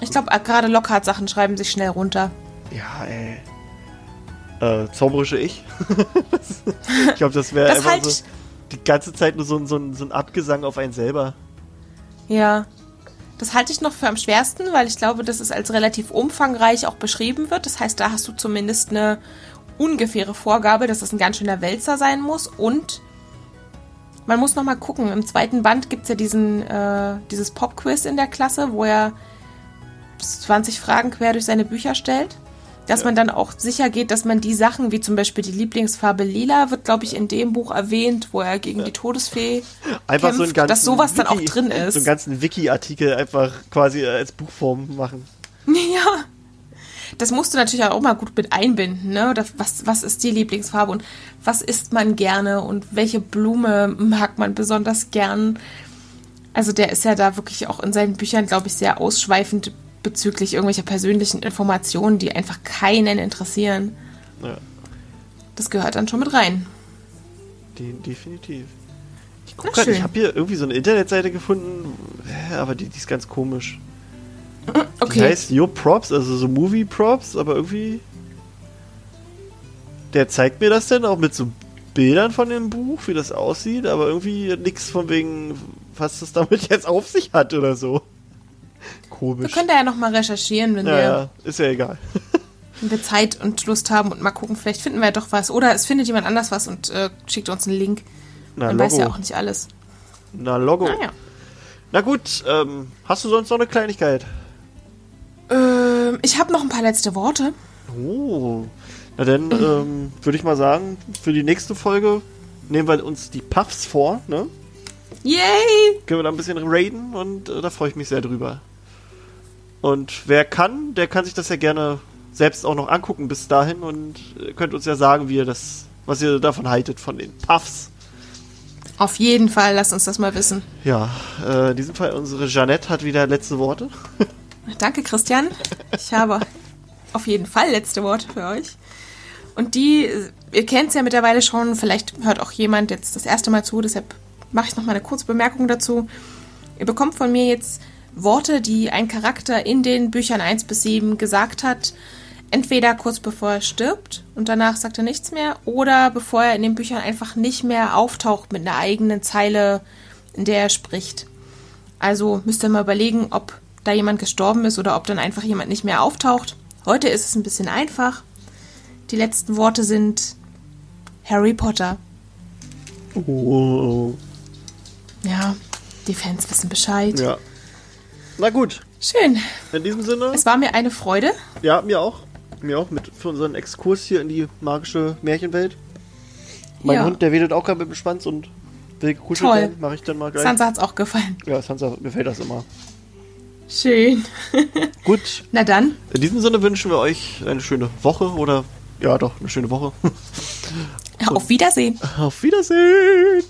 Ich glaube, gerade Lockhart-Sachen schreiben sich schnell runter. Ja, ey. Äh, zauberische Ich. [LAUGHS] ich glaube, das wäre einfach halt so die ganze Zeit nur so, ein- so, so ein Abgesang auf einen selber. Ja. Das halte ich noch für am schwersten, weil ich glaube, dass es als relativ umfangreich auch beschrieben wird. Das heißt, da hast du zumindest eine ungefähre Vorgabe, dass das ein ganz schöner Wälzer sein muss und man muss noch mal gucken. Im zweiten Band gibt es ja diesen, äh, dieses Pop-Quiz in der Klasse, wo er 20 Fragen quer durch seine Bücher stellt. Dass ja. man dann auch sicher geht, dass man die Sachen, wie zum Beispiel die Lieblingsfarbe Lila, wird, glaube ich, in dem Buch erwähnt, wo er gegen ja. die Todesfee einfach kämpft, so einen ganzen dass sowas Wiki, dann auch drin ist. So einen ganzen Wiki-Artikel einfach quasi als Buchform machen. [LAUGHS] Ja. Das musst du natürlich auch mal gut mit einbinden, ne? Was, was ist die Lieblingsfarbe und was isst man gerne und welche Blume mag man besonders gern? Also der ist ja da wirklich auch in seinen Büchern, glaube ich, sehr ausschweifend bezüglich irgendwelcher persönlichen Informationen, die einfach keinen interessieren. Ja. Das gehört dann schon mit rein. De definitiv. Ich guck grad, ich habe hier irgendwie so eine Internetseite gefunden, aber die, die ist ganz komisch. [CLEARS THROAT] Okay. Die heißt Your Props, also so Movie Props, aber irgendwie. Der zeigt mir das denn auch mit so Bildern von dem Buch, wie das aussieht, aber irgendwie nichts von wegen, was das damit [LAUGHS] jetzt auf sich hat oder so. Komisch. Wir können da ja nochmal recherchieren, wenn ja, wir. Ja, ist ja egal. [LAUGHS] wenn wir Zeit und Lust haben und mal gucken, vielleicht finden wir ja doch was. Oder es findet jemand anders was und äh, schickt uns einen Link. Na, Man Logo. weiß ja auch nicht alles. Na, Logo. Ah, ja. Na gut, ähm, hast du sonst noch eine Kleinigkeit? Ähm, ich habe noch ein paar letzte Worte. Oh. Na dann [CLEARS THROAT] ähm, würde ich mal sagen, für die nächste Folge nehmen wir uns die Puffs vor, ne? Yay! Können wir da ein bisschen raiden und äh, da freue ich mich sehr drüber. Und wer kann, der kann sich das ja gerne selbst auch noch angucken bis dahin und äh, könnt uns ja sagen, wie ihr das, was ihr davon haltet, von den Puffs. Auf jeden Fall, lasst uns das mal wissen. Ja, äh, in diesem Fall unsere Jeannette hat wieder letzte Worte. [LAUGHS] Danke, Christian. Ich habe auf jeden Fall letzte Worte für euch. Und die, ihr kennt es ja mittlerweile schon, vielleicht hört auch jemand jetzt das erste Mal zu, deshalb mache ich noch mal eine kurze Bemerkung dazu. Ihr bekommt von mir jetzt Worte, die ein Charakter in den Büchern 1 bis 7 gesagt hat, entweder kurz bevor er stirbt und danach sagt er nichts mehr, oder bevor er in den Büchern einfach nicht mehr auftaucht mit einer eigenen Zeile, in der er spricht. Also müsst ihr mal überlegen, ob da jemand gestorben ist oder ob dann einfach jemand nicht mehr auftaucht. Heute ist es ein bisschen einfach. Die letzten Worte sind Harry Potter. Oh. Ja, die Fans wissen Bescheid. Ja. Na gut. Schön. In diesem Sinne. Es war mir eine Freude. Ja, mir auch. Mir auch mit für unseren Exkurs hier in die magische Märchenwelt. Mein ja. Hund, der wedelt auch gerade mit dem Schwanz und will gekuschelt werden. Mache ich dann mal gleich. Sansa hat's auch gefallen. Ja, Sansa gefällt das immer. Schön. [LAUGHS] Gut. Na dann. In diesem Sinne wünschen wir euch eine schöne Woche oder ja doch, eine schöne Woche. Auf Wiedersehen. Auf Wiedersehen.